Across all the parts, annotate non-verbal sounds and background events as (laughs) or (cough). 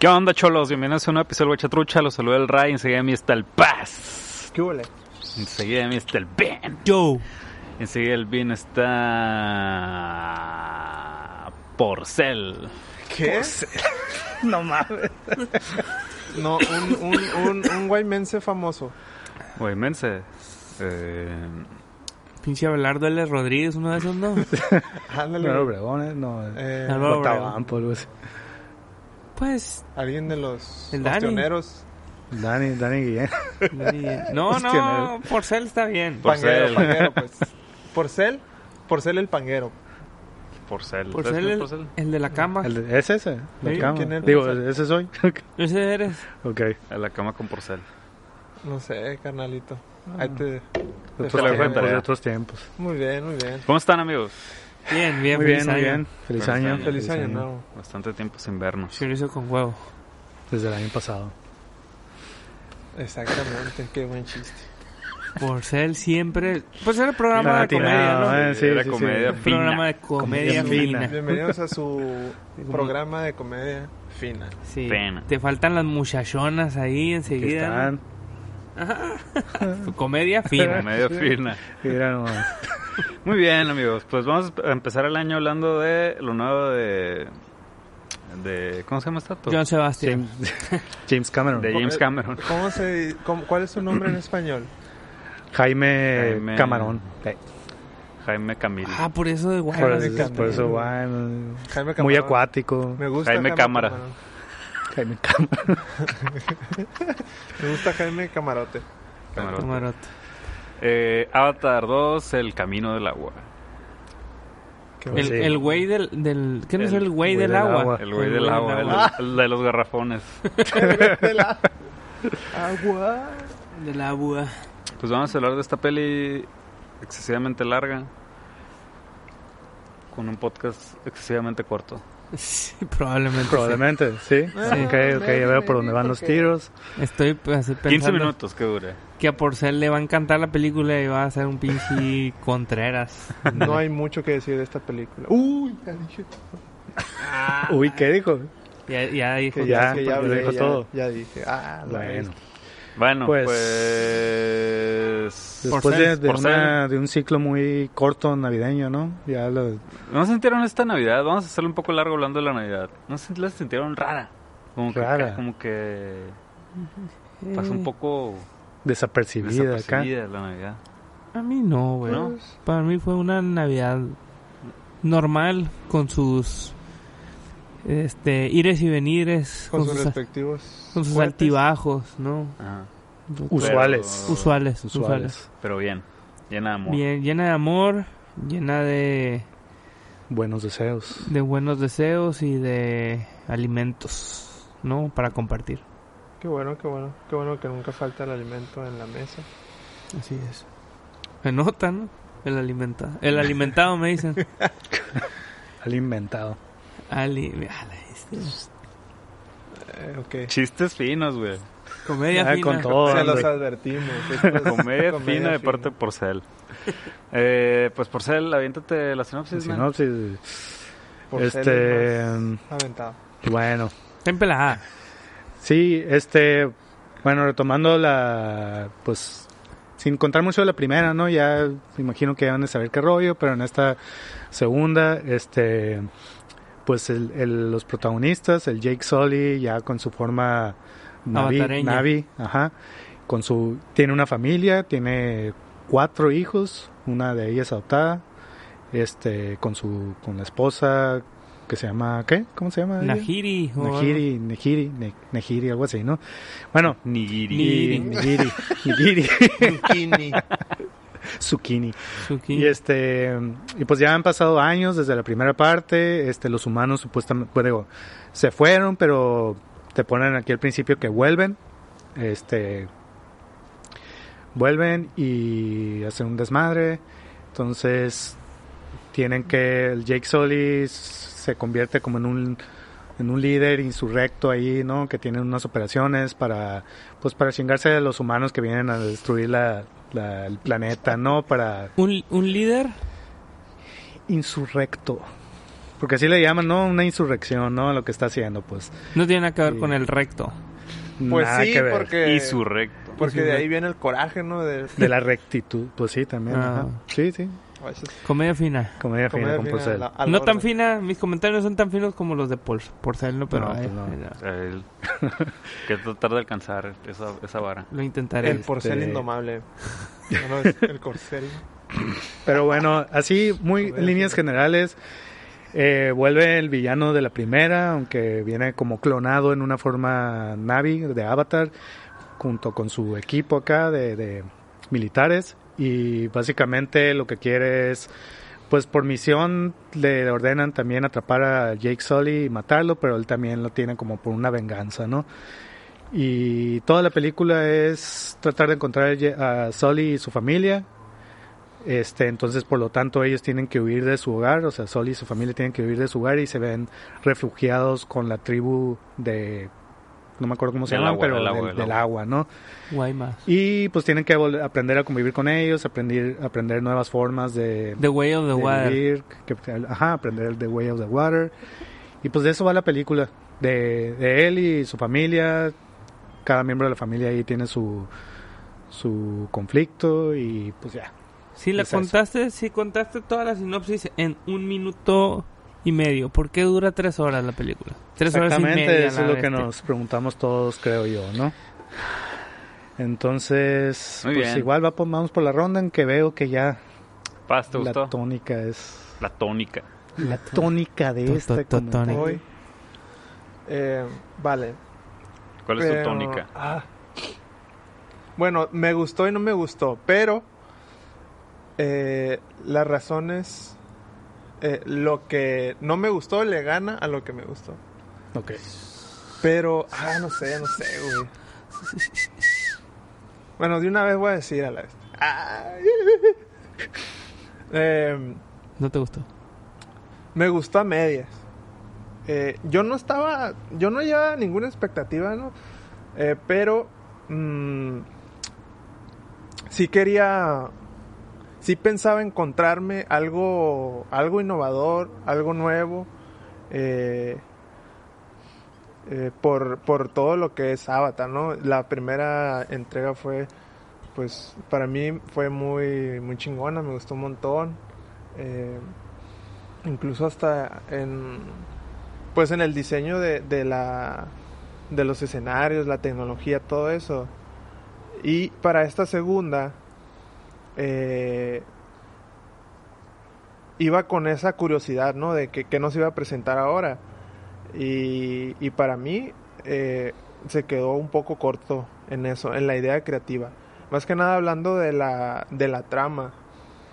¿Qué onda, cholos? Bienvenidos a un episodio de Guachatrucha. Los saluda el Ray. Enseguida de mí está el Paz. ¿Qué huele? Enseguida de mí está el Ben. Yo. Enseguida del Ben está. Porcel. ¿Qué? (laughs) No mames. No, un, un, un, un guaymense famoso. Güey, mense. Eh, Pinche Abelardo L. Rodríguez, uno de esos, ¿no? (laughs) Ándale. No, Obregón, no. Eh, Álvaro Guatabampo, algo así. Pues. alguien de los El Dani. ostioneros. Dani, Dani Guillén. No, no, Porcel está bien. Porcel. Panguero, panguero, pues. Porcel, Porcel el panguero. Porcel. ¿Sabes Porcel, el, Porcel? el de la cama. El de- ¿Es ese? La Sí, cama. ¿quién es Digo, Porcel? ese soy. (laughs) Ese eres. ok. A la cama con Porcel. No sé, carnalito. Ahí te... Otros, en tiempos, otros tiempos. Muy bien, muy bien. ¿Cómo están, amigos? Bien, bien, Muy feliz bien, muy año. bien. Feliz Feliz año. año. Feliz año nuevo. Bastante tiempo sin vernos. Chorizo con huevo. Desde el año pasado. Exactamente, qué buen chiste. Porcel siempre. Pues era programa de comedia, ¿no? eh, sí, Era sí, sí. comedia Un programa de comedia Comedia fina. fina. Bienvenidos a su (laughs) programa de comedia fina. Sí. Pena. Te faltan las muchachonas ahí Aquí enseguida. están. (laughs) Comedia fina. Comedia fina. Mira nomás. (laughs) Muy bien, amigos. Pues vamos a empezar el año hablando de lo nuevo de. de ¿Cómo se llama esta? John Sebastián. James, (laughs) James Cameron. De James Cameron. ¿Cómo se, cómo- ¿Cuál es su nombre en español? (coughs) Jaime, Jaime- Camarón. Jaime Camil. Ah, por eso de por, guay. de eso, Camarón. por eso, Jaime muy acuático. Me gusta Jaime Cámara. Camarón. Jaime Camarón. (laughs) Me gusta Jaime Camarote. Camarote. Camarote. Eh, Avatar 2, El Camino del Agua. Qué El, Sí. el güey del, del. ¿Qué no es (laughs) El güey del, agua? El güey del agua, el, el de los garrafones. Agua. Del agua. Pues vamos a hablar de esta peli excesivamente larga. Con un podcast excesivamente corto. Sí, probablemente. sí. Probablemente, sí. Ok, ok, ya veo por dónde van los tiros. Estoy pues, así 15 pensando minutos que dure. que a Porcel le va a encantar la película y va a ser un pinche (laughs) Contreras. No hay mucho que decir de esta película. Uy, ya dije. Uy, ¿qué dijo? Ya, ya dijo. Que ya, ya, que ya hablé, dijo ya, todo. ya dije. Ah, la Bueno. Bueno, pues. Pues- Después de, de Porcel. una- de un ciclo muy corto navideño, ¿no? Ya lo, ¿No sintieron esta Navidad? Vamos a hacerlo un poco largo hablando de la Navidad. ¿No se la sintieron rara? Como que, Rara. Como que pasó un poco desapercibida acá. desapercibida la Navidad. A mí no, güey. ¿No? Para mí fue una Navidad normal con sus este ires y venires, Con con, sus sus, respectivos. con sus fuertes. altibajos, ¿no? Ajá. Usuales. Pero- Usuales, usuales. Usuales. Pero bien, llena de amor. Bien, llena de amor, llena de, Buenos deseos. de buenos deseos y de alimentos, ¿no? Para compartir. Qué bueno, qué bueno. Qué bueno que nunca falta el alimento en la mesa. Así es. Se nota, ¿no? El alimentado. El alimentado me dicen. (laughs) Al inventado. Ali, ala, este, Eh, ok. Chistes finos, güey. Comedia Ya fina. con todo. Se los advertimos. Es (laughs) Comedia, fina de fina. parte de Porcel. Eh, pues Porcel, aviéntate la sinopsis. Sinopsis. Por Este, aventado. Bueno, Está empelada. sí, este, bueno, retomando la, pues, sin contar mucho de la primera, ¿no? Ya me imagino que ya van a saber qué rollo, pero en esta segunda, este, pues el, el- los protagonistas, el Jake Sully, ya con su forma Navi. Navi, ajá, con su, tiene una familia, tiene cuatro hijos, una de ellas adoptada, este, con su, con la esposa que se llama, ¿qué? ¿Cómo se llama? algo. Nejiri, Nejiri, Ne- Nejiri, algo así, ¿no? Bueno, Nigiri, Nigiri, (laughs) (laughs) Zucchini. Y este, y pues ya han pasado años desde la primera parte, este, los humanos supuestamente, pues digo, se fueron, pero te ponen aquí al principio que vuelven, este, vuelven y hacen un desmadre, entonces tienen que, el Jake Sully se convierte como en un en un líder insurrecto ahí, ¿no? Que tienen unas operaciones para, pues para chingarse a los humanos que vienen a destruir la, la- el planeta, ¿no? Para Un, un líder. insurrecto. Porque así le llaman, ¿no? Una insurrección, ¿no? Lo que está haciendo, pues. No tiene nada que ver Sí. con el recto. Pues nada sí, que ver. porque, Y su recto. porque de ahí viene el coraje, ¿no? De, De la rectitud, pues sí, también. Ah. ajá. Sí, sí. A veces Comedia fina. Comedia fina comer con bien a Porcel. la- a la No tan fina, mis comentarios son tan finos como los de Por Porcel, ¿no? Pero No, ay, pues no. él- (laughs) que tratar de alcanzar esa, esa vara. lo intentaré. El porcel Este- indomable. (laughs) No, no, es el corcel. Pero bueno, así, muy en Comedia líneas fina. generales, eh, vuelve el villano de la primera, aunque viene como clonado en una forma Navi de Avatar, junto con su equipo acá de, de militares. Y básicamente lo que quiere es, pues por misión le ordenan también atrapar a Jake Sully y matarlo, pero él también lo tiene como por una venganza, ¿no? Y toda la película es tratar de encontrar a Sully y su familia, este, entonces, por lo tanto, ellos tienen que huir de su hogar, o sea, Sol y su familia tienen que huir de su hogar y se ven refugiados con la tribu de, no me acuerdo cómo se llaman, pero del agua, del, del del agua. agua, ¿no? Guaymas. Y pues tienen que aprender a convivir con ellos, aprender, aprender nuevas formas de, The Way of the Water. vivir, que, ajá, aprender el The Way of the Water. Y pues de eso va la película, de, de él y su familia, cada miembro de la familia ahí tiene su, su conflicto y pues ya. Si la Es eso. contaste, si contaste toda la sinopsis en un minuto y medio, ¿por qué dura tres horas la película? Tres horas y Exactamente, media. eso es lo que nos preguntamos todos, creo yo, ¿no? Entonces, Muy pues bien. igual va, por- vamos por la ronda en que veo que ya Paz, ¿te la gustó? tónica es La tónica. la tónica de esta. Hoy. Eh, vale. ¿Cuál es Pero- tu tónica? ah. Bueno, me gustó y no me gustó, pero eh, las razones, eh, lo que no me gustó le gana a lo que me gustó. Ok. Pero, ah, no sé, no sé, güey. Bueno, de una vez voy a decir a la vez. Ay. (laughs) Em, ¿No te gustó? me gustó a medias. Eh, yo no estaba, yo no llevaba ninguna expectativa, ¿no? Eh, pero mm, sí quería, sí pensaba encontrarme algo, algo innovador, algo nuevo, eh, eh, por, por todo lo que es Avatar, ¿no? La primera entrega fue, pues, para mí fue muy, muy chingona, me gustó un montón. Eh, incluso hasta en pues en el diseño de, de la de los escenarios la tecnología todo eso y para esta segunda eh, iba con esa curiosidad no de que, nos iba a presentar ahora y, para mí eh, se quedó un poco corto en eso en la idea creativa más que nada hablando de la de la trama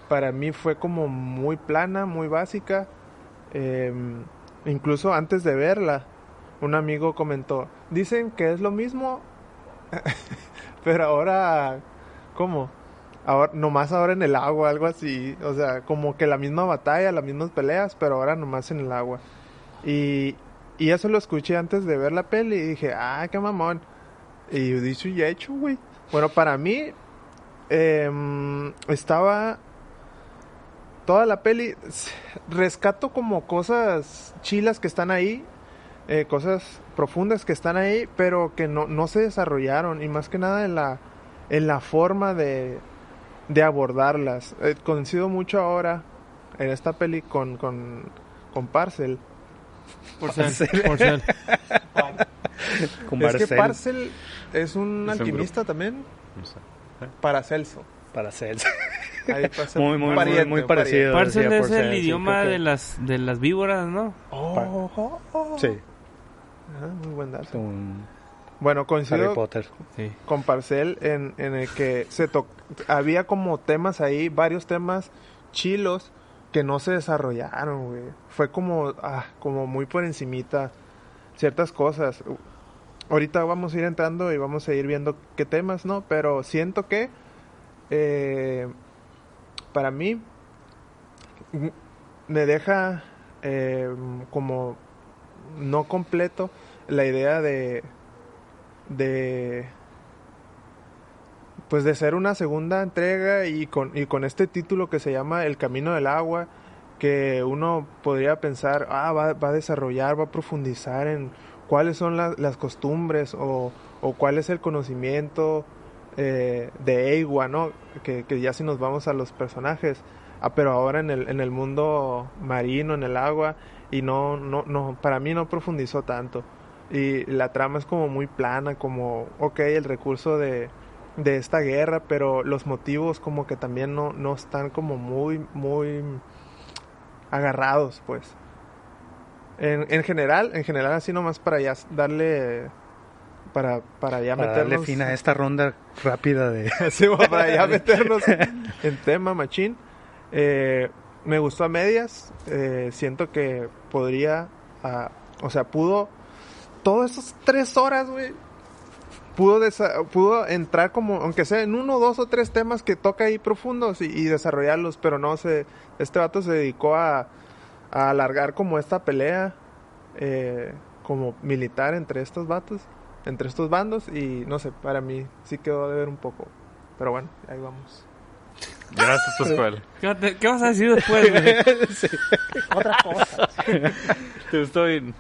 para mí fue como muy plana, muy básica. Eh, incluso antes de verla, un amigo comentó, dicen que es lo mismo, (laughs) pero ahora, ¿cómo? Ahora, nomás ahora en el agua, algo así. O sea, como que la misma batalla, las mismas peleas, pero ahora nomás en el agua. Y, y eso lo escuché antes de ver la peli y dije, ah, qué mamón. Y yo dicho y hecho, güey. Bueno, para mí, em, estaba toda la peli rescato como cosas chilas que están ahí eh, cosas profundas que están ahí pero que no, no se desarrollaron y más que nada en la en la forma de de abordarlas Eh, coincido mucho ahora en esta peli con con, con Parcel Porcel. Porcel. (laughs) Con es que Parcel es un Es un alquimista también No sé. Paracelso para Celso. (laughs) Ahí pasa- Muy, muy, un muy, pariente, muy un parecido. Parcel es el sí, idioma que- de las de las víboras, ¿no? Oh, oh, oh. Sí, Ah, muy buen dato. Bueno, Harry coincido Potter. Sí. con Parcel en, en el que se to- había como temas ahí, varios temas chilos que no se desarrollaron, güey. Fue como, ah, como muy por encimita ciertas cosas. Ahorita vamos a ir entrando y vamos a ir viendo qué temas, ¿no? Pero siento que eh, para mí me deja eh, como no completo la idea de de pues de ser una segunda entrega y con, y con este título que se llama El Camino del Agua que uno podría pensar, ah, va, va a desarrollar, va a profundizar en cuáles son la- las costumbres o, o cuál es el conocimiento eh, de Eiwa, ¿no? Que, que ya si nos vamos a los personajes, ah, pero ahora en el, en el mundo marino, en el agua, y no, no, no, para mí no profundizó tanto. Y la trama es como muy plana, como, ok, el recurso de, de esta guerra, pero los motivos como que también no, no están como muy, muy agarrados, pues. En, en general, en general así nomás para ya darle, para, para ya Para darle meternos... fin a esta ronda rápida de... (laughs) Sí, para ya (laughs) meternos en tema, machín. Eh, me gustó a medias. eh, siento que podría, ah, o sea, pudo, todas esas tres horas, güey, pudo, desa- pudo entrar como, aunque sea en uno, dos o tres temas que toca ahí profundos y, y desarrollarlos, pero no se, este vato se dedicó a, a alargar como esta pelea, eh, como militar entre estos vatos, entre estos bandos y no sé, para mí sí quedó de ver un poco, pero bueno, ahí vamos. Gracias, Pascual. ¿Qué, vas a decir después, güey? (laughs) (laughs) Te estoy...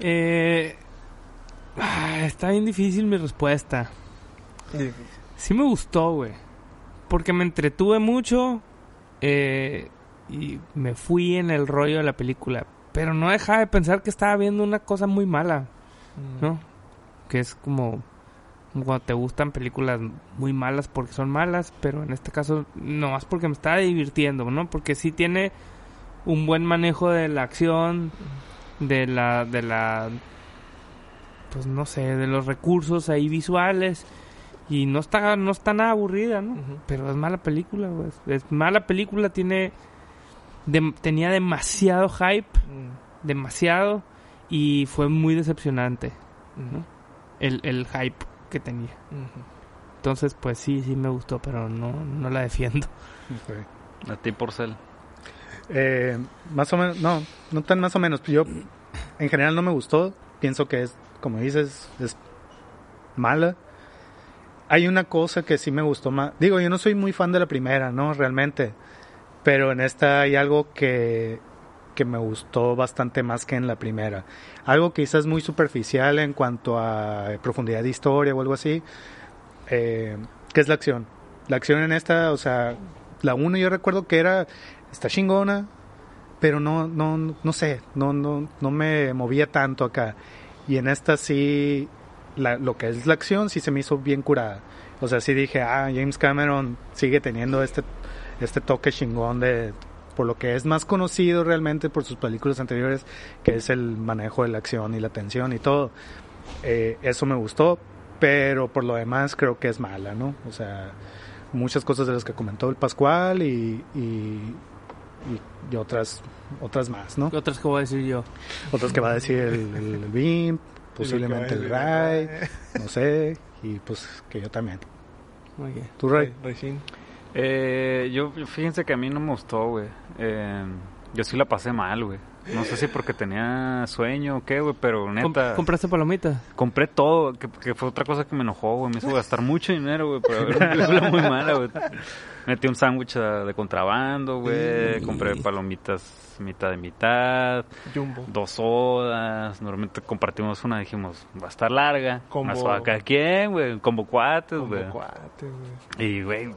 Eh, ah, está bien difícil mi respuesta. Sí me gustó, güey. Porque me entretuve mucho eh, y me fui en el rollo de la película. Pero no dejaba de pensar que estaba viendo una cosa muy mala, ¿no? Que es como, como cuando te gustan películas muy malas porque son malas, pero en este caso no más porque me estaba divirtiendo, ¿no? Porque sí tiene un buen manejo de la acción, de la, de la, pues no sé, de los recursos ahí visuales y no está, no está nada aburrida, ¿no? Pero es mala película, güey. Es mala película, tiene, tenía demasiado hype, Mm, demasiado y fue muy decepcionante ujú, el, el hype que tenía. Entonces, pues sí, sí me gustó, pero no, no la defiendo. (laughs) A ti, Porcel. Eh, más o menos, no, no tan más o menos. Yo, en general, no me gustó. Pienso que es, como dices, es mala. Hay una cosa que sí me gustó más. Digo, yo no soy muy fan de la primera, ¿no? Realmente. Pero en esta hay algo que, que me gustó bastante más que en la primera. Algo quizás muy superficial en cuanto a profundidad de historia o algo así. Eh, que es la acción. La acción en esta, o sea, la 1 yo recuerdo que era está chingona, pero no, no, no sé, no, no, no me movía tanto acá. Y en esta sí, la- lo que es la acción sí se me hizo bien curada. O sea, sí dije, ah, James Cameron sigue teniendo este, este toque chingón de, por lo que es más conocido realmente por sus películas anteriores, que es el manejo de la acción y la tensión y todo. Eh, eso me gustó, pero por lo demás creo que es mala, ¿no? O sea, muchas cosas de las que comentó el Pascual y, y, y- y otras otras más, ¿no? ¿Qué otras que voy a decir yo? Otras que va a decir el, el, el BIM, (laughs) posiblemente el RAI, (laughs) no sé, y pues que yo también. Muy bien. ¿Tú, Ray? Racing. Eh, yo, fíjense que a mí no me gustó, güey. Eh, yo sí la pasé mal, güey. No sé si porque tenía sueño o qué, güey, pero neta... ¿Compraste palomitas? Compré todo, que, que fue otra cosa que me enojó, güey. Me hizo gastar mucho dinero, güey, pero era una película muy mala, güey. Metí un sándwich ah, de contrabando, güey. Compré palomitas mitad de mitad. Jumbo. Dos sodas. Normalmente compartimos una, dijimos, va a estar larga. Combo. Una soda cada quien, güey. Combo cuates, güey. cuate, güey. Y, güey, güey.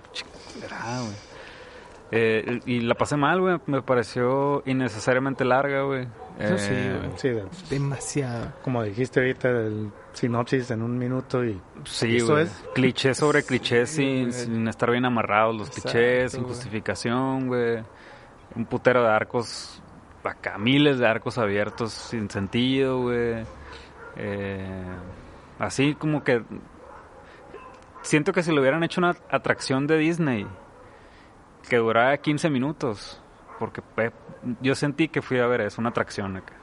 Eh, y la pasé mal, güey. Me pareció innecesariamente larga, güey. Eso sí, Eh, güey. Sí, de- Demasiado. como dijiste ahorita, el sinopsis en un minuto y Sí, Eso güey. es. Cliché sobre cliché Sí, sin, estar bien amarrados los Exacto, clichés, sin justificación, güey. Un putero de arcos, acá miles de arcos abiertos sin sentido, güey. Eh, así como que... Siento que si lo hubieran hecho una atracción de Disney, que durara 15 minutos, porque yo sentí que fui a ver eso, una atracción acá.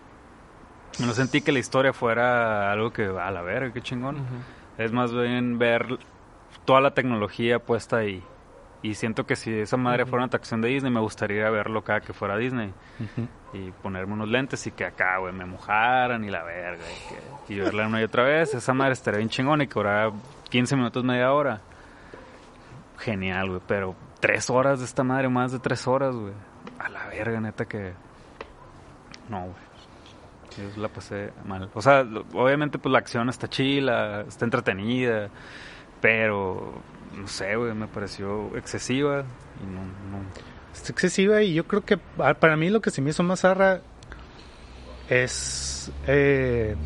No sentí que la historia fuera algo que, a la verga, qué chingón. Es más bien ver toda la tecnología puesta ahí. Y siento que si esa madre fuera una atracción de Disney, me gustaría verlo cada que fuera Disney. Y ponerme unos lentes y que acá, güey, me mojaran y la verga. Y, que, y verla una y otra vez. Esa madre estaría bien chingón y que durara 15 minutos, media hora. Genial, güey. Pero tres horas de esta madre, más de tres horas, güey. A la verga, neta que... No, güey. Yo la pasé mal. O sea, obviamente pues la acción está chila, está entretenida, pero no sé, güey, me pareció excesiva y no, no Es excesiva y yo creo que ah, para mí lo que se me hizo más zarra es eh,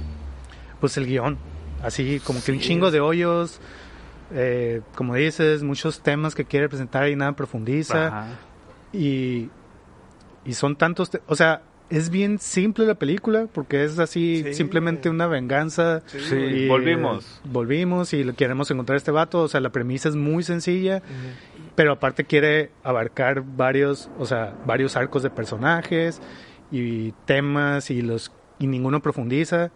pues el guion. Así como que un chingo de hoyos, eh, como dices, muchos temas que quiere presentar y nada profundiza. Ajá. Y, y son tantos, o sea, es bien simple la película porque es así Sí. simplemente una venganza. Sí. Y, volvimos. volvimos y le queremos encontrar a este vato. O sea, la premisa es muy sencilla, pero aparte quiere abarcar varios, o sea, varios arcos de personajes y temas y los y ninguno profundiza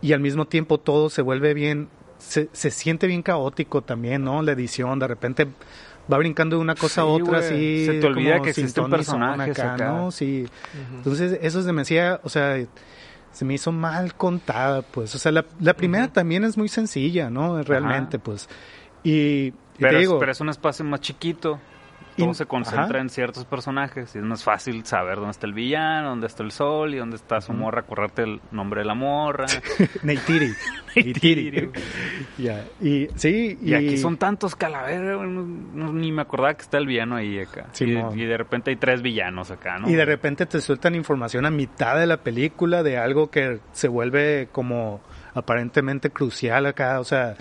y al mismo tiempo todo se vuelve bien, se, se siente bien caótico también, ¿no? La edición, de repente va brincando de una cosa a otra, así. Se te olvida como que son personajes acá. ¿no? Sí. Entonces, eso se me hacía, o sea, se me hizo mal contada, pues. O sea, la, la primera también es muy sencilla, ¿no? Realmente, pues. Y, y Pero, te digo, pero es un espacio más chiquito. Y- Todo se concentra ajá. en ciertos personajes y es más fácil saber dónde está el villano, dónde está el sol y dónde está su morra, acordarte el nombre de la morra. (laughs) (laughs) Neytiri. Neytiri. Ya. Y sí, y, aquí son tantos calaveras, no- no- ni me acordaba que está el villano ahí acá. y, Simón. y de repente hay tres villanos acá, ¿no? Y de repente te sueltan información a mitad de la película de algo que se vuelve como aparentemente crucial acá, o sea,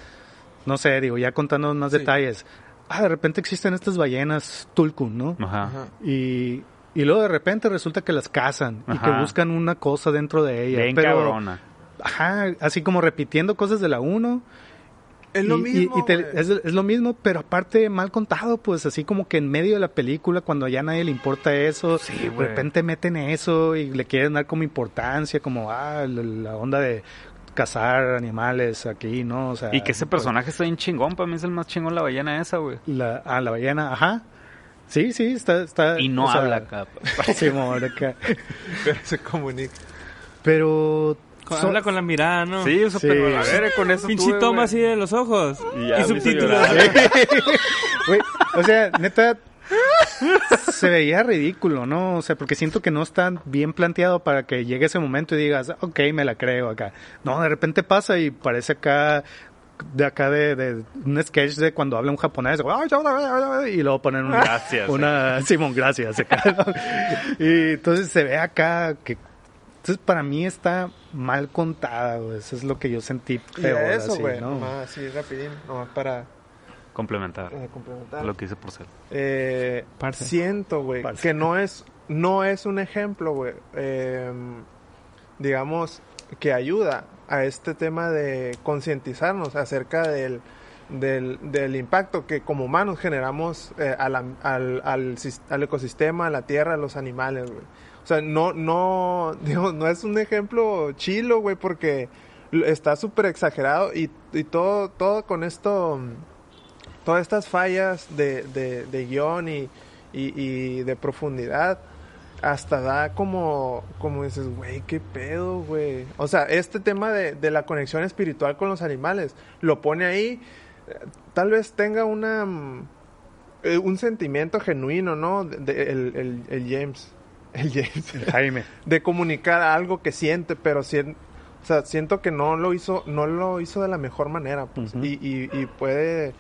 no sé, digo, ya contando más Sí. detalles. Ah, de repente existen estas ballenas Tulkun, ¿no? Ajá. Y, y luego de repente resulta que las cazan y que buscan una cosa dentro de ella. Bien pero, cabrona. Ajá, así como repitiendo cosas de la 1. Es lo Y- mismo. y te- güey. es, es lo mismo, pero aparte mal contado, pues así como que en medio de la película, cuando ya a nadie le importa eso, Sí, de repente meten eso y le quieren dar como importancia, como, ah, la, la onda de cazar animales aquí, ¿no? O sea, Y que ese pues, personaje está bien chingón, para mí es el más chingón la ballena esa, güey. La, ah, la ballena, ajá. Sí, sí, está... está Y no o sea, habla acá. (laughs) Sí, acá. (laughs) Pero se comunica. Pero... Habla con la mirada, ¿no? Sí, eso, Sí. pero a ver, con eso Pinche toma así de los ojos. Y Y, subtítulos. (laughs) o sea, neta, se veía ridículo, ¿no? O sea, porque siento que no está bien planteado para que llegue ese momento y digas, ok, me la creo acá. No, de repente pasa y parece acá, de acá de, de un sketch de cuando habla un japonés, y luego ponen una, Gracias, una Simón, gracias, acá, ¿no? Y entonces se ve acá que, entonces para mí está mal contada, güey. Eso es lo que yo sentí Y peor, a eso, así, güey. ¿no? Nomás así, rapidín. Nomás para Complementar eh, complementar. lo que hice por ser. Eh, Parce. siento, güey, que no es, no es un ejemplo, güey. eh, digamos, que ayuda a este tema de concientizarnos acerca del, del, del impacto que como humanos generamos eh, al, al, al ecosistema, a la tierra, a los animales, güey. O sea, no, no, (laughs) digo, no es un ejemplo chilo, güey, porque está súper exagerado y, y todo, todo con esto, mm, todas estas fallas de, de, de guion y, y, y de profundidad, hasta da como, como dices, güey, qué pedo, güey. O sea, este tema de, de la conexión espiritual con los animales, lo pone ahí, eh, tal vez tenga una, eh, un sentimiento genuino, ¿no? De- de- el, el, el James, (laughs) el James, Jaime. de comunicar algo que siente, pero sien- o sea, siento que no lo hizo, no lo hizo de la mejor manera, pues, y, y, y puede,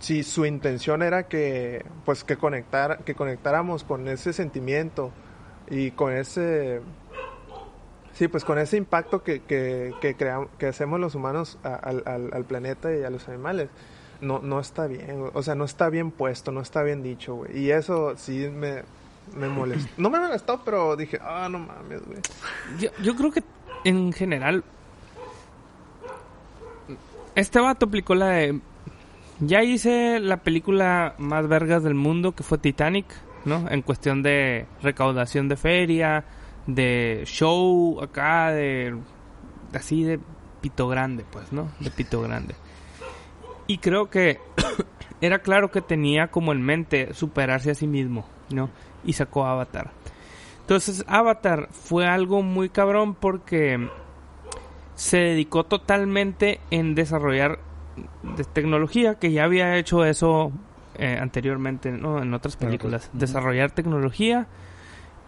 si su intención era que, pues, que conectar, que conectáramos con ese sentimiento y con ese, sí, pues, con ese impacto que, que, que creamos, que hacemos los humanos al, al, planeta y a los animales. No, no está bien, o sea, no está bien puesto, no está bien dicho, güey. Y eso sí me, me molestó. No me molestó, pero dije, ah, no mames, güey. Yo, yo creo que en general este vato aplicó la de ya hice la película más vergas del mundo que fue Titanic, ¿no? En cuestión de recaudación de feria, de show acá de así de pito grande, pues, ¿no? De pito grande. Y creo que (coughs) era claro que tenía como en mente superarse a sí mismo, ¿no? Y sacó Avatar. Entonces, Avatar fue algo muy cabrón porque se dedicó totalmente en desarrollar de tecnología, que ya había hecho eso eh, anteriormente, ¿no? En otras películas. pues, ujú. Desarrollar tecnología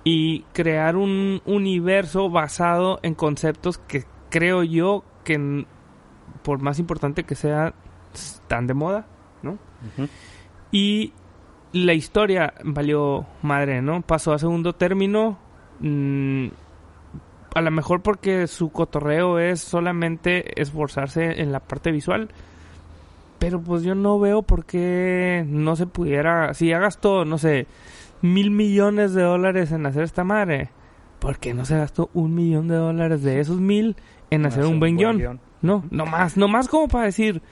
y crear un universo basado en conceptos que creo yo que por más importante que sea están de moda, ¿no? Y la historia valió madre, ¿no? Pasó a segundo término. mm, a lo mejor porque su cotorreo es solamente esforzarse en la parte visual. Pero pues yo no veo por qué no se pudiera... Si ya gastó, no sé, mil millones de dólares en hacer esta madre. ¿Por qué no se gastó un millón de dólares de esos mil en hacer un buen guion? No, no más, no más como para decir...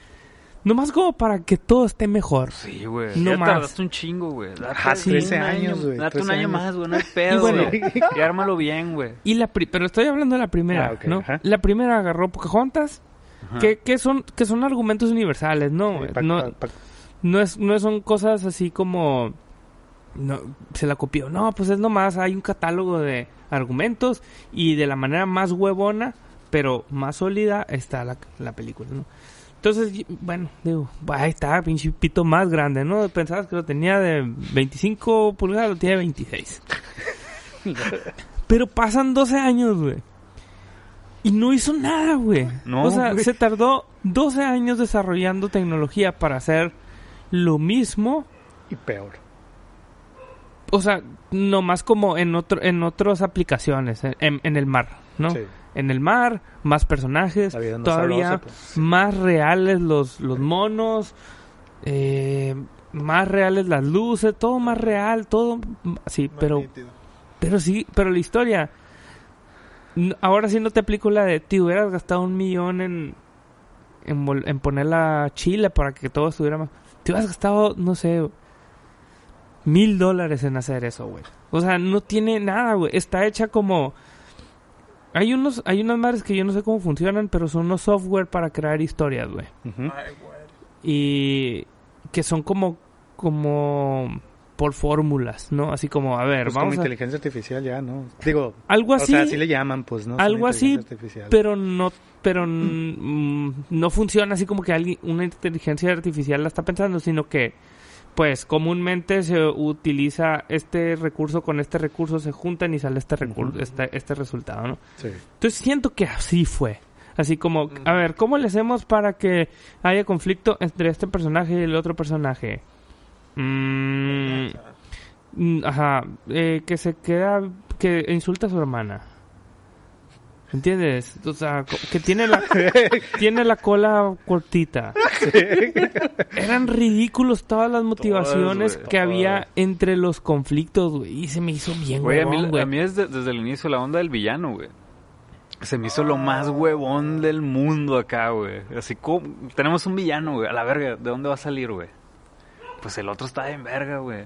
No más como para que todo esté mejor. Sí, güey. No ya más. tardaste un chingo, güey. Date Ajá, un 13 año, años, güey, Date un 13 año años. más, güey. No hay (laughs) pedo, bueno. güey. Y ármalo bien, güey. Y la pri- pero estoy hablando de la primera, Ah, ¿no? ajá. La primera agarró Pocahontas. Que, que son que son argumentos universales, ¿no? Sí, no, no es no son cosas así como no se la copió. No, pues es nomás hay un catálogo de argumentos y de la manera más huevona, pero más sólida está la, la película, ¿no? Entonces, bueno, digo, ahí está, pinche pito más grande, ¿no? Pensabas que lo tenía de 25 pulgadas, lo tiene de 26. (laughs) Pero pasan 12 años, güey. Y no hizo nada, güey. No, o sea, güey. se tardó 12 años desarrollando tecnología para hacer lo mismo. Y peor. O sea, nomás como en otro, en otras aplicaciones, en, el mar, ¿no? Sí. En el mar, más personajes, no todavía sabrosa, pues. más reales los, los monos, eh, más reales las luces, todo más real, todo sí, Más pero nítido. pero sí, pero la historia ahora sí no te aplico la de te hubieras gastado un millón en en, poner la chila para que todo estuviera más te hubieras gastado no sé mil dólares en hacer eso güey o sea no tiene nada güey está hecha como hay unos hay unas madres que yo no sé cómo funcionan pero son unos software para crear historias güey. Ay, güey. y que son como como por fórmulas no así como a ver Pues como vamos a inteligencia artificial ya, ¿no? Digo, algo así o sea, así le llaman, pues, ¿no? Algo así, artificial. pero no pero mm, no funciona así como que alguien una inteligencia artificial la está pensando sino que pues comúnmente se utiliza este recurso con este recurso se juntan y sale este recurso este, este resultado no Sí. entonces siento que así fue así como a ver cómo le hacemos para que haya conflicto entre este personaje y el otro personaje Mm, ajá eh, que se queda que insulta a su hermana ¿Entiendes? O sea, que tiene la, (laughs) tiene la cola cortita. (laughs) Eran ridículos todas las motivaciones que había entre los conflictos, güey. Y se me hizo bien, Güey, a mí, a mí es de- desde el inicio la onda del villano, güey. Se me hizo lo más huevón del mundo acá, güey. Así como... Tenemos un villano, güey. A la verga, ¿de dónde va a salir, güey? Pues el otro está en verga, güey.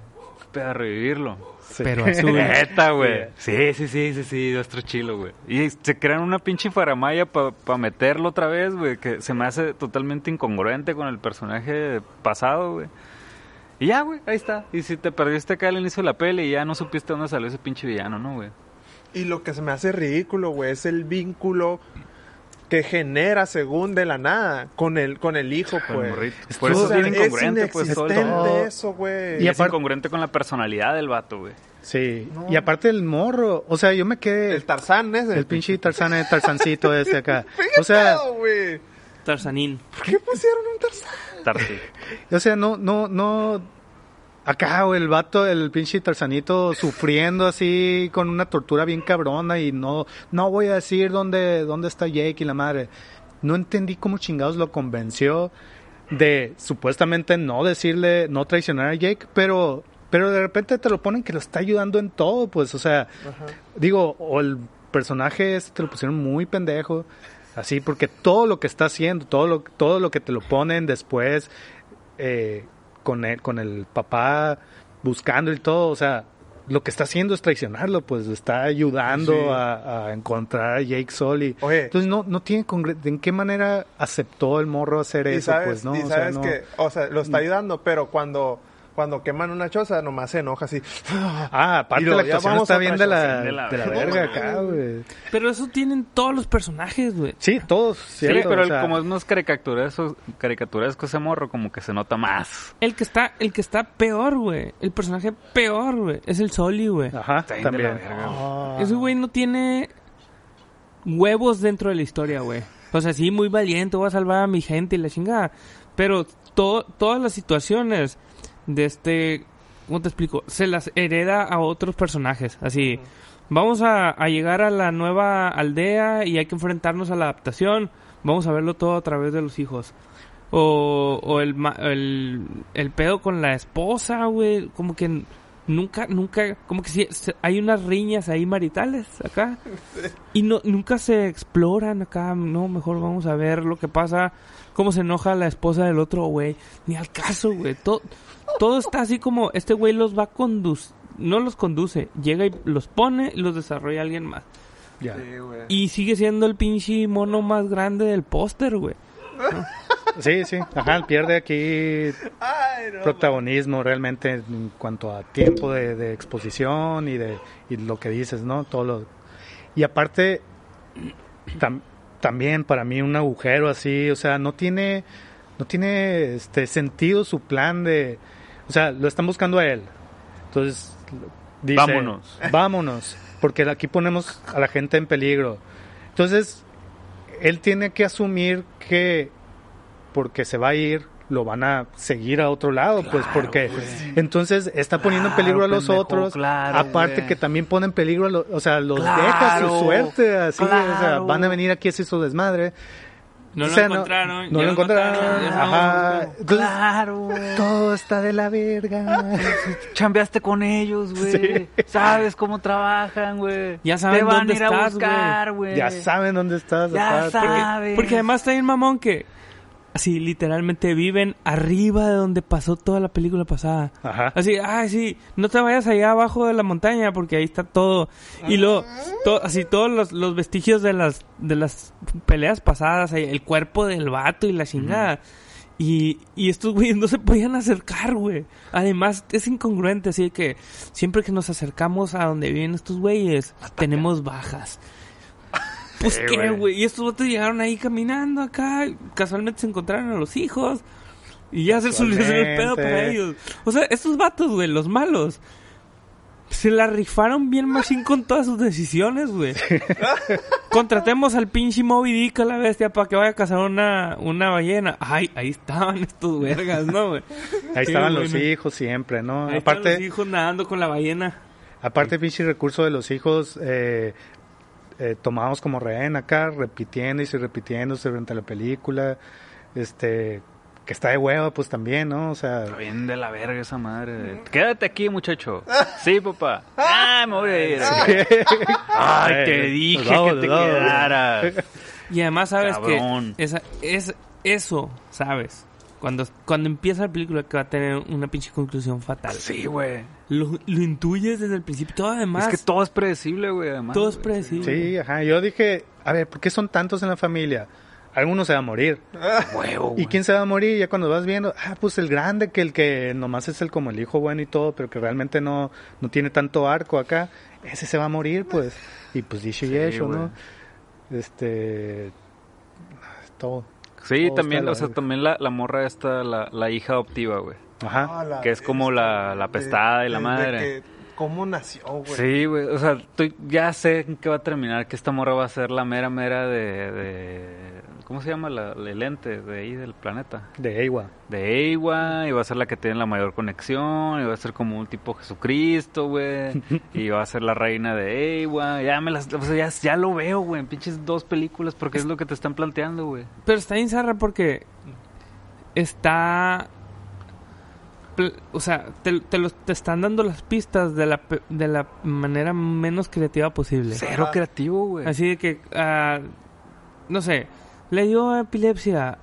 Para revivirlo. Sí. Pero (laughs) azul. Neta, güey. Sí, sí, sí, sí, sí, nuestro chilo, güey. Y se crean una pinche faramaya para meterlo otra vez, güey, que se me hace totalmente incongruente con el personaje pasado, güey. Y ya, güey, ahí está. Y si te perdiste acá al inicio de la peli y ya no supiste dónde salió ese pinche villano, ¿no, güey? Y lo que se me hace ridículo, güey, es el vínculo que genera según de la nada con el con el hijo, el pues. Por eso es bien es incongruente, pues, todo el eso, güey. Y Y es aparte- incongruente con la personalidad del vato, güey. Sí. No. Y aparte el morro, o sea, yo me quedé... el Tarzán ese. El pinche Tarzán, el Tarzancito ese acá. (laughs) O sea. Tarzanín. ¿Por qué pusieron un Tarzán? Tarsi. (laughs) o sea, no, no, no... Acá, güey, el vato, el pinche Tarzanito sufriendo así con una tortura bien cabrona y no, no voy a decir dónde, dónde está Jake y la madre. No entendí cómo chingados lo convenció de supuestamente no decirle, no traicionar a Jake, pero, pero de repente te lo ponen que lo está ayudando en todo, pues, o sea, digo, o el personaje este te lo pusieron muy pendejo, así, porque todo lo que está haciendo, todo lo, todo lo que te lo ponen después, eh, con el, con el papá buscando y todo, o sea, lo que está haciendo es traicionarlo, pues está ayudando Sí. a, a encontrar a Jake Sully. Oye. Entonces no, no tiene en qué manera aceptó el morro hacer eso, sabes, pues, ¿no? y O sea, sabes no- que, o sea, lo está ayudando, pero cuando cuando queman una choza, nomás se enoja así. Ah, aparte la actuación está a bien de la, de la de la verga, acá, güey. Pero eso tienen todos los personajes, güey. Sí, todos, Sí, cierto, pero o sea, como es más caricaturesco, caricaturesco ese morro, como que se nota más. El que está, el que está peor, güey. El personaje peor, güey. Es el Soli, güey. Ajá, Está también. verga. Ah. Ese güey no tiene huevos dentro de la historia, güey. O sea, sí, muy valiente, voy a salvar a mi gente y la chingada. Pero to- todas las situaciones de este... ¿Cómo te explico? Se las hereda a otros personajes. Así, vamos a, a llegar a la nueva aldea y hay que enfrentarnos a la adaptación. Vamos a verlo todo a través de los hijos. O, o el, el, el pedo con la esposa, güey. Como que nunca, nunca, como que sí, se- hay unas riñas ahí maritales acá. (laughs) Y no, nunca se exploran acá. No, mejor vamos a ver lo que pasa. Cómo se enoja la esposa del otro güey. Ni al caso, güey. Todo, todo está así como, este güey los va a conducir. No los conduce. Llega y los pone y los desarrolla alguien más. Ya. Sí. Y sigue siendo el pinche mono más grande del póster, güey. Sí, sí, ajá, pierde aquí Ay, no, protagonismo realmente en cuanto a tiempo de, de exposición y de y lo que dices, ¿no? Todo lo... Y aparte, tam- también para mí un agujero así, o sea, no tiene, no tiene este sentido su plan de, o sea, lo están buscando a él. Entonces, dice, Vámonos. Vámonos, porque aquí ponemos a la gente en peligro. Entonces, él tiene que asumir que porque se va a ir lo van a seguir a otro lado, pues porque entonces está poniendo en peligro a los pendejo, otros, claro, aparte que también pone en peligro a los, o sea, los deja su suerte, así, o sea, van a venir aquí a hacer su desmadre. No O lo sea, encontraron. No, lo encontraron, sabemos ajá. Entonces, Claro. todo está de la verga. (laughs) Chambeaste con ellos, güey. Sabes cómo trabajan, güey. Ya saben Te van dónde a ir a estás, buscar, güey. ya saben dónde estás. Ya sabes. Porque además está bien mamón que así literalmente viven arriba de donde pasó toda la película pasada. Ajá. Así, ay, sí, no te vayas allá abajo de la montaña porque ahí está todo. Y luego, to- así todos los, los vestigios de las, de las peleas pasadas, el cuerpo del vato y la chingada. Y, y estos güeyes no se podían acercar, güey. Además, es incongruente, así que siempre que nos acercamos a donde viven estos güeyes, tenemos bajas. Pues Sí, qué, güey. Y estos vatos llegaron ahí caminando acá. Casualmente se encontraron a los hijos. Y ya se solucionó el pedo para ellos. O sea, estos vatos, güey, los malos. Se la rifaron bien machín con todas sus decisiones, güey. (laughs) Contratemos al pinche Moby Dick a la bestia para que vaya a cazar una, una ballena. Ay, ahí estaban estos vergas, ¿no, güey? Ahí estaban los hijos siempre, ¿no? Ahí aparte, los hijos nadando con la ballena. aparte pinche recurso de los hijos eh, eh, tomados como rehén acá, repitiéndose y repitiéndose durante la película, este, que está de hueva pues también, ¿no? O sea, Está bien de la verga esa madre. Quédate aquí, muchacho. (laughs) Sí, papá. Ah, me voy a ir. (laughs) Ay, te dije que te quedaras. (laughs) Y además sabes Cabrón. que esa, es eso, ¿sabes? Cuando, cuando empieza la película que va a tener una pinche conclusión fatal. Sí, güey. Lo, lo intuyes desde el principio. Todo además. Es que todo es predecible, güey, además. todo es predecible. sí, ajá, yo dije, a ver, ¿por qué son tantos en la familia? Alguno se va a morir. Huevo, ¿Y quién se va a morir? Ya cuando vas viendo, ah, pues el grande, que el que nomás es el como el hijo bueno y todo, pero que realmente no, no tiene tanto arco acá, ese se va a morir, pues. Y pues dicho y Sí, hecho. ¿no? Este. Todo. Sí, también, está de o sea, verga. también la, la morra esta, la, la hija adoptiva, güey. Ajá. Ah, la- Que es como la- la de- pestada y la de- de madre. que ¿Cómo nació, güey? Sí, güey, o sea, estoy- ya sé en qué va a terminar, que esta morra va a ser la mera mera de... de- ¿Cómo se llama? La, el ente de ahí del planeta. De Ewa. De Ewa, y va a ser la que tiene la mayor conexión, y va a ser como un tipo Jesucristo, güey, (laughs) y va a ser la reina de Ewa, ya me las, o sea, ya, ya lo veo, güey, en pinches dos películas, porque es lo que te están planteando, güey. Pero está bien zarra porque está... O sea, te, te, los- te están dando las pistas de la, de la manera menos creativa posible. Cero creativo, güey. Así de que, ah, no sé, le dio epilepsia.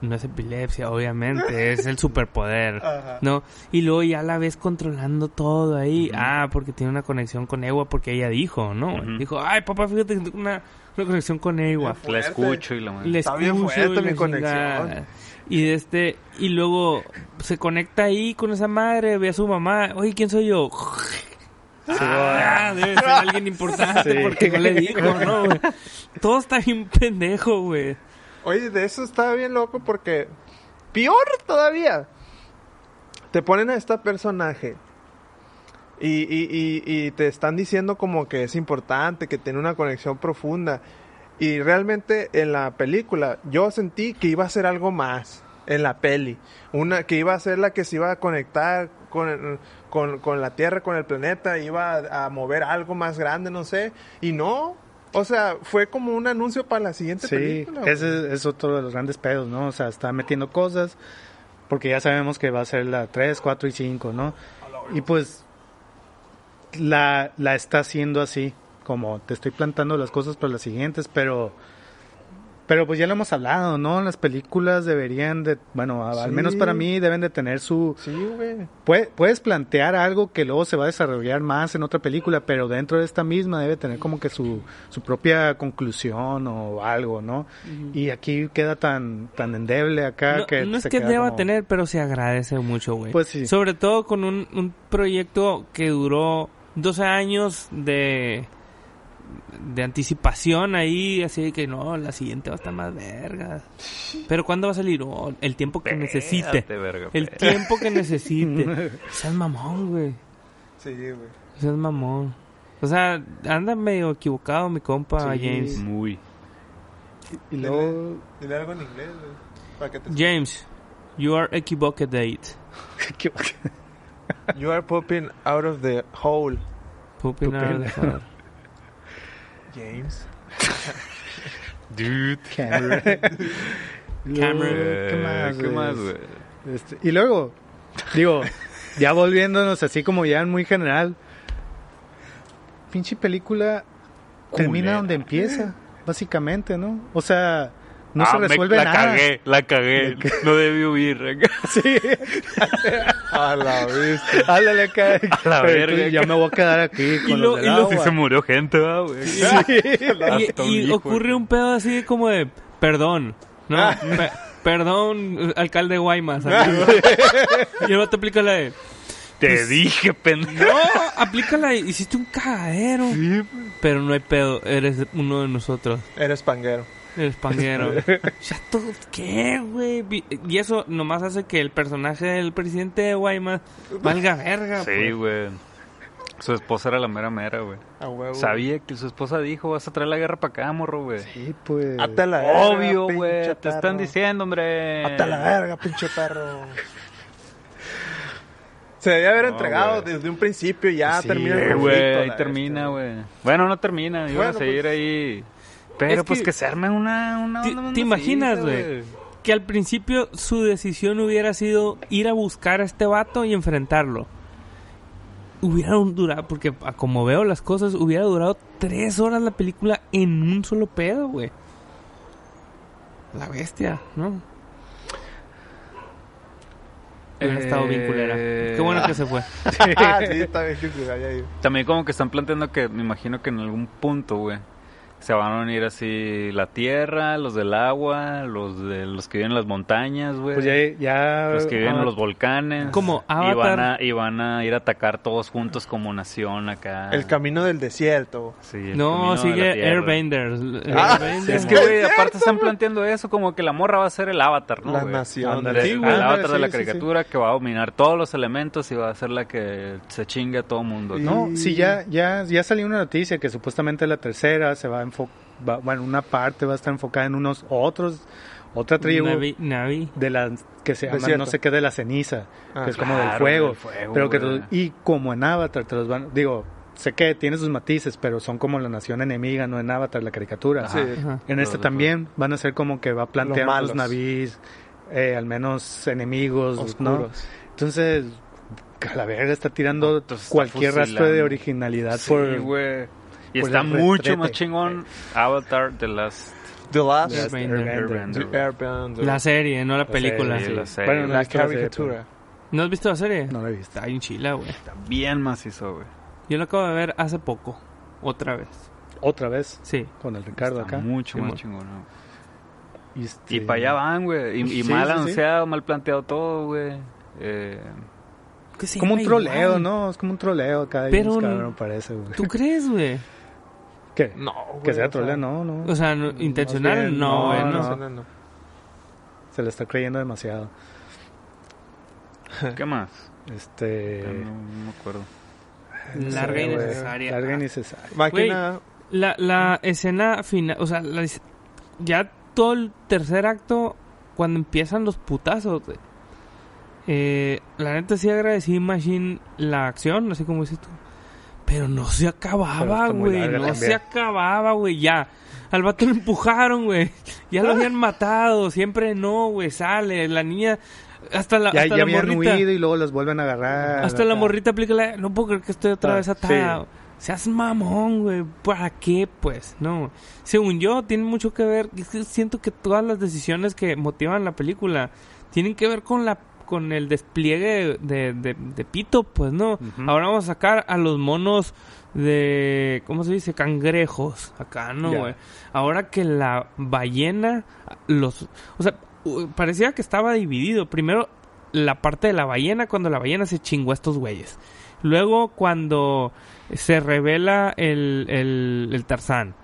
no es epilepsia, obviamente, es el superpoder, (laughs) Ajá. ¿no? Y luego ya la ves controlando todo ahí. Ah, porque tiene una conexión con Ewa, porque ella dijo, ¿no? Dijo, ay, papá, fíjate que tengo una, una conexión con Ewa. La escucho y la madre. Le Está bien fuerte y mi la conexión. Y este, y luego se conecta ahí con esa madre, ve a su mamá, oye, ¿quién soy yo? Ah, debe ser alguien importante Sí. porque no le dijo, ¿no? güey? Todo está bien pendejo, güey. Oye, de eso estaba bien loco porque... Peor todavía. Te ponen a este personaje. Y, y, y, y te están diciendo como que es importante, que tiene una conexión profunda. Y realmente en la película yo sentí que iba a ser algo más en la peli. Una que iba a ser la que se iba a conectar con, con, con la Tierra, con el planeta, iba a, a mover algo más grande, no sé. Y no. O sea, fue como un anuncio para la siguiente Sí, película. güey. ese es otro de los grandes pedos, ¿no? O sea, está metiendo cosas porque ya sabemos que va a ser la 3, 4 y 5, ¿no? Y pues la, la está haciendo así, como te estoy plantando las cosas para las siguientes, pero pero pues ya lo hemos hablado, ¿no? Las películas deberían de, bueno, al menos para mí deben de tener su Sí, güey. Pue- puedes plantear algo que luego se va a desarrollar más en otra película, pero dentro de esta misma debe tener como que su, su propia conclusión o algo, ¿no? Y aquí queda tan tan endeble acá No, que no es que queda deba como- tener, pero se agradece mucho, güey. Pues sí. Sobre todo con un, un proyecto que duró 12 años de de anticipación ahí, así de que no, la siguiente va a estar más verga. Pero ¿cuándo va a salir? Oh, el tiempo que necesite. Espérate, verga, El espérate. tiempo que (laughs) necesite. (laughs) Seas mamón, güey. Sí, güey. Seas mamón. O sea, anda medio equivocado mi compa Sí. James. Muy. y luego Dile algo en inglés, güey. Para que te... James, you are equivocate. (laughs) ¿qué- You are popping out of the hole. Pooping Pooping. out of the hole. James. Dude. (laughs) Cameron. (laughs) Cameron. ¿Qué más? Eh, ¿Qué más, güey? Este, y luego, digo, ya volviéndonos así como ya en muy general, pinche película termina Culera. donde empieza, básicamente, ¿no? O sea, no Ah, se me- resuelve la nada. cagué, la cagué. No debí huir. (laughs) Sí, A la vista. háblale acá. A la verga. ya me voy a quedar aquí con Y los lo- del y lo- agua. Sí se murió gente, ¿verdad, güey? (laughs) Y, un y hijo, ocurre un pedo así como de perdón, ¿no? Ah. Pe- perdón, alcalde Guaymas. así. y el vato aplica la de Te dije, pendejo. No, aplica la de hiciste un cagadero. Pero no hay pedo, eres uno de nosotros. Eres panguero. Eres panguero. ya todo, ¿qué, güey? Y eso nomás hace que el personaje del presidente de Guaymas valga verga. Sí, pues. güey. Su esposa era la mera mera, güey. A huevo. Sabía que su esposa dijo, vas a traer la guerra para acá, morro, güey. Sí, pues. Ate a la verga, Obvio, güey. Te están diciendo, hombre. Ate a la verga, pinche perro. Se debía haber No, entregado güey. desde un principio y ya Sí, termina el conflicto. güey, ahí termina, güey. Bueno, no termina, iban Bueno, a seguir pues, ahí. Pero es pues que- que se arme una... una, ¿Te- imaginas, güey? Que al principio su decisión hubiera sido ir a buscar a este vato y enfrentarlo. Hubiera durado, porque a como veo las cosas, hubiera durado tres horas la película en un solo pedo, güey. La bestia, ¿no? Hubiera estado bien culera. Eh, Qué bueno que se fue. (laughs) Ah, sí, está bien ahí. También como que están planteando que me imagino que en algún punto, güey, se van a unir así la tierra, los del agua, los de los que viven en las montañas, güey. Pues ya. ya los que viven ah, en los volcanes. Como y Avatar. van, a, y van a ir a atacar todos juntos como nación acá. El camino del desierto. Sí, el No, de la sigue tierra. Airbenders. Ah, Airbenders. Es que, güey, aparte están planteando eso, como que la morra va a ser el avatar, ¿no? La güey? nación. El, Sí, el avatar de la sí, sí, sí. caricatura que va a dominar todos los elementos y va a ser la que se chingue a todo mundo. Y- ¿no? No, sí, ya, ya, ya salió una noticia que supuestamente la tercera se va a enfocar, bueno, una parte va a estar enfocada en unos otros, otra tribu Navi, Navi. de las que se llama Desierto. no sé qué de la ceniza, Ah, que es como del fuego, del fuego, pero que y como en Avatar te los van, digo, sé que tiene sus matices, pero son como la nación enemiga, no en Avatar la caricatura. Sí. Ajá. En este también van a ser como que va a plantear Los los navíes, eh, al menos enemigos, ¿no? Oscuros. Entonces, a la verga está tirando Entonces está cualquier rastro de originalidad Sí, por güey. Y Por está mucho más chingón Avatar The Last The Last Airbender. Airbender. The Airbender. La serie, no la película. serie, Sí. la serie. Bueno, La la caricatura. ¿No has visto la serie? No la he visto. Está bien chila, güey. Está bien macizo, güey. Yo la acabo de ver hace poco. Otra vez. Otra vez Sí. con el Ricardo Está acá. mucho Sí, más chingón. ¿no? Y, este- Y para allá van, güey. Y, y Sí, mal sí, sí. anunciado, mal planteado todo, güey. Eh, Como un troleo, igual. ¿no? Es como un troleo acá. Pero-. Cabrón, parece, güey. ¿Tú crees, güey? ¿Qué? No, Que güey, sea o sea, troleo, no, no. O sea, no- intencional, bien, no, no, güey, No, no. Se le está creyendo demasiado. ¿Qué más? Este... Ya No, no me acuerdo. Larga y güey. necesaria. Larga y necesaria. Máquina. La, la escena final, o sea, la- ya todo el tercer acto, cuando empiezan los putazos, güey. Eh, la neta sí agradecí Machine la acción, así como dices tú. Pero no se acababa, güey. No también. se acababa, güey. Ya. Al vato lo empujaron, güey. Ya lo habían matado. Siempre no, güey. Sale. La niña. Hasta la, Ya, hasta ya la habían morrita. huido y luego los vuelven a agarrar. Hasta la morrita aplica la... No puedo creer que estoy otra Ah, vez atada. sí. Seas mamón, güey. ¿Para qué, pues? No. Según yo, tiene mucho que ver... es que siento que todas las decisiones que motivan la película tienen que ver con la con el despliegue de, de, de Pito, pues, ¿no? Ahora vamos a sacar a los monos de... ¿Cómo se dice? Cangrejos. Acá, ¿no? Ahora que la ballena... Los... O sea, parecía que estaba dividido. Primero, la parte de la ballena cuando la ballena se chingó a estos güeyes. Luego cuando se revela el, el, el Tarzán.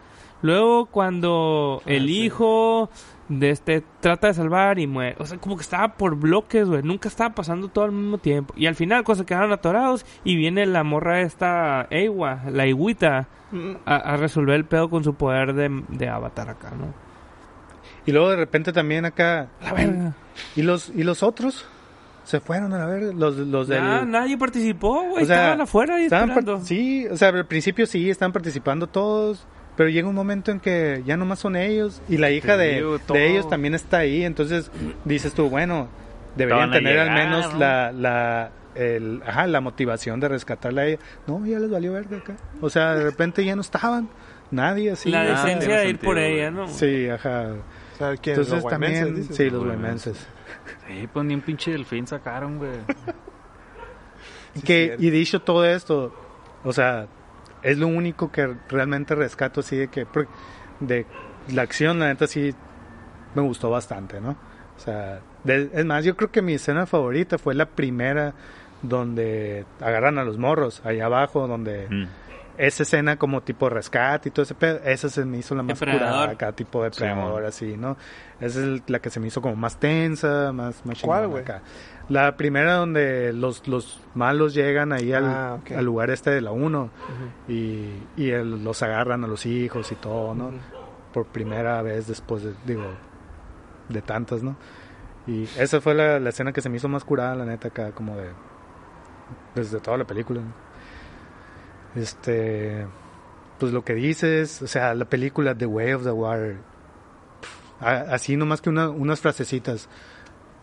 Luego cuando el sí. hijo de este trata de salvar y muere. O sea, como que estaba por bloques, güey. Nunca estaba pasando todo al mismo tiempo. Y al final, cosas quedaron atorados y viene la morra esta Ewa, la Iguita, Mm, a, a resolver el pedo con su poder de, de avatar acá, ¿no? Y luego de repente también acá. La verga. ¿Y los, y los otros? Se fueron a la verga. Los, los del. Ya, nadie participó, güey. O sea, Estaban afuera y estaban sí, o sea, al principio sí, estaban participando todos. Pero llega un momento en que ya nomás son ellos. Y la hija de, de ellos también está ahí. Entonces dices tú, bueno, deberían tener al menos ¿no? la, la, el, ajá, la motivación de rescatarla a ella. No, ya les valió verga acá. O sea, de repente ya no estaban. Nadie así. la decencia de ir por ella. ¿no? Sí, ajá. o sea, ¿quién? Entonces ¿Los guaymenses, también, dices? sí, los guaymenses. Sí, pues ni un pinche delfín sacaron, güey. (laughs) Sí, que, y dicho todo esto, o sea, es lo único que realmente rescato así de que de la acción, la neta sí me gustó bastante, ¿no? O sea, de- es más, yo creo que mi escena favorita fue la primera donde agarran a los morros allá abajo, donde Mm. Esa escena como tipo rescate y todo ese pedo, esa se me hizo la más Depredador. curada acá, tipo depredador, mon. así, ¿no? Esa es la que se me hizo como más tensa, más, más ¿Cuál, güey? acá. La primera donde los, los malos llegan ahí al, Ah, al lugar este de la 1 Ujú. y, y el- los agarran a los hijos y todo, ¿no? Por primera vez después de, digo, de tantas, ¿no? Y esa fue la, la escena que se me hizo más curada, la neta, acá, como de... Desde toda la película. ¿no? Este... Pues lo que dices, o sea, la película The Way of the Water, así nomás que una- unas frasecitas.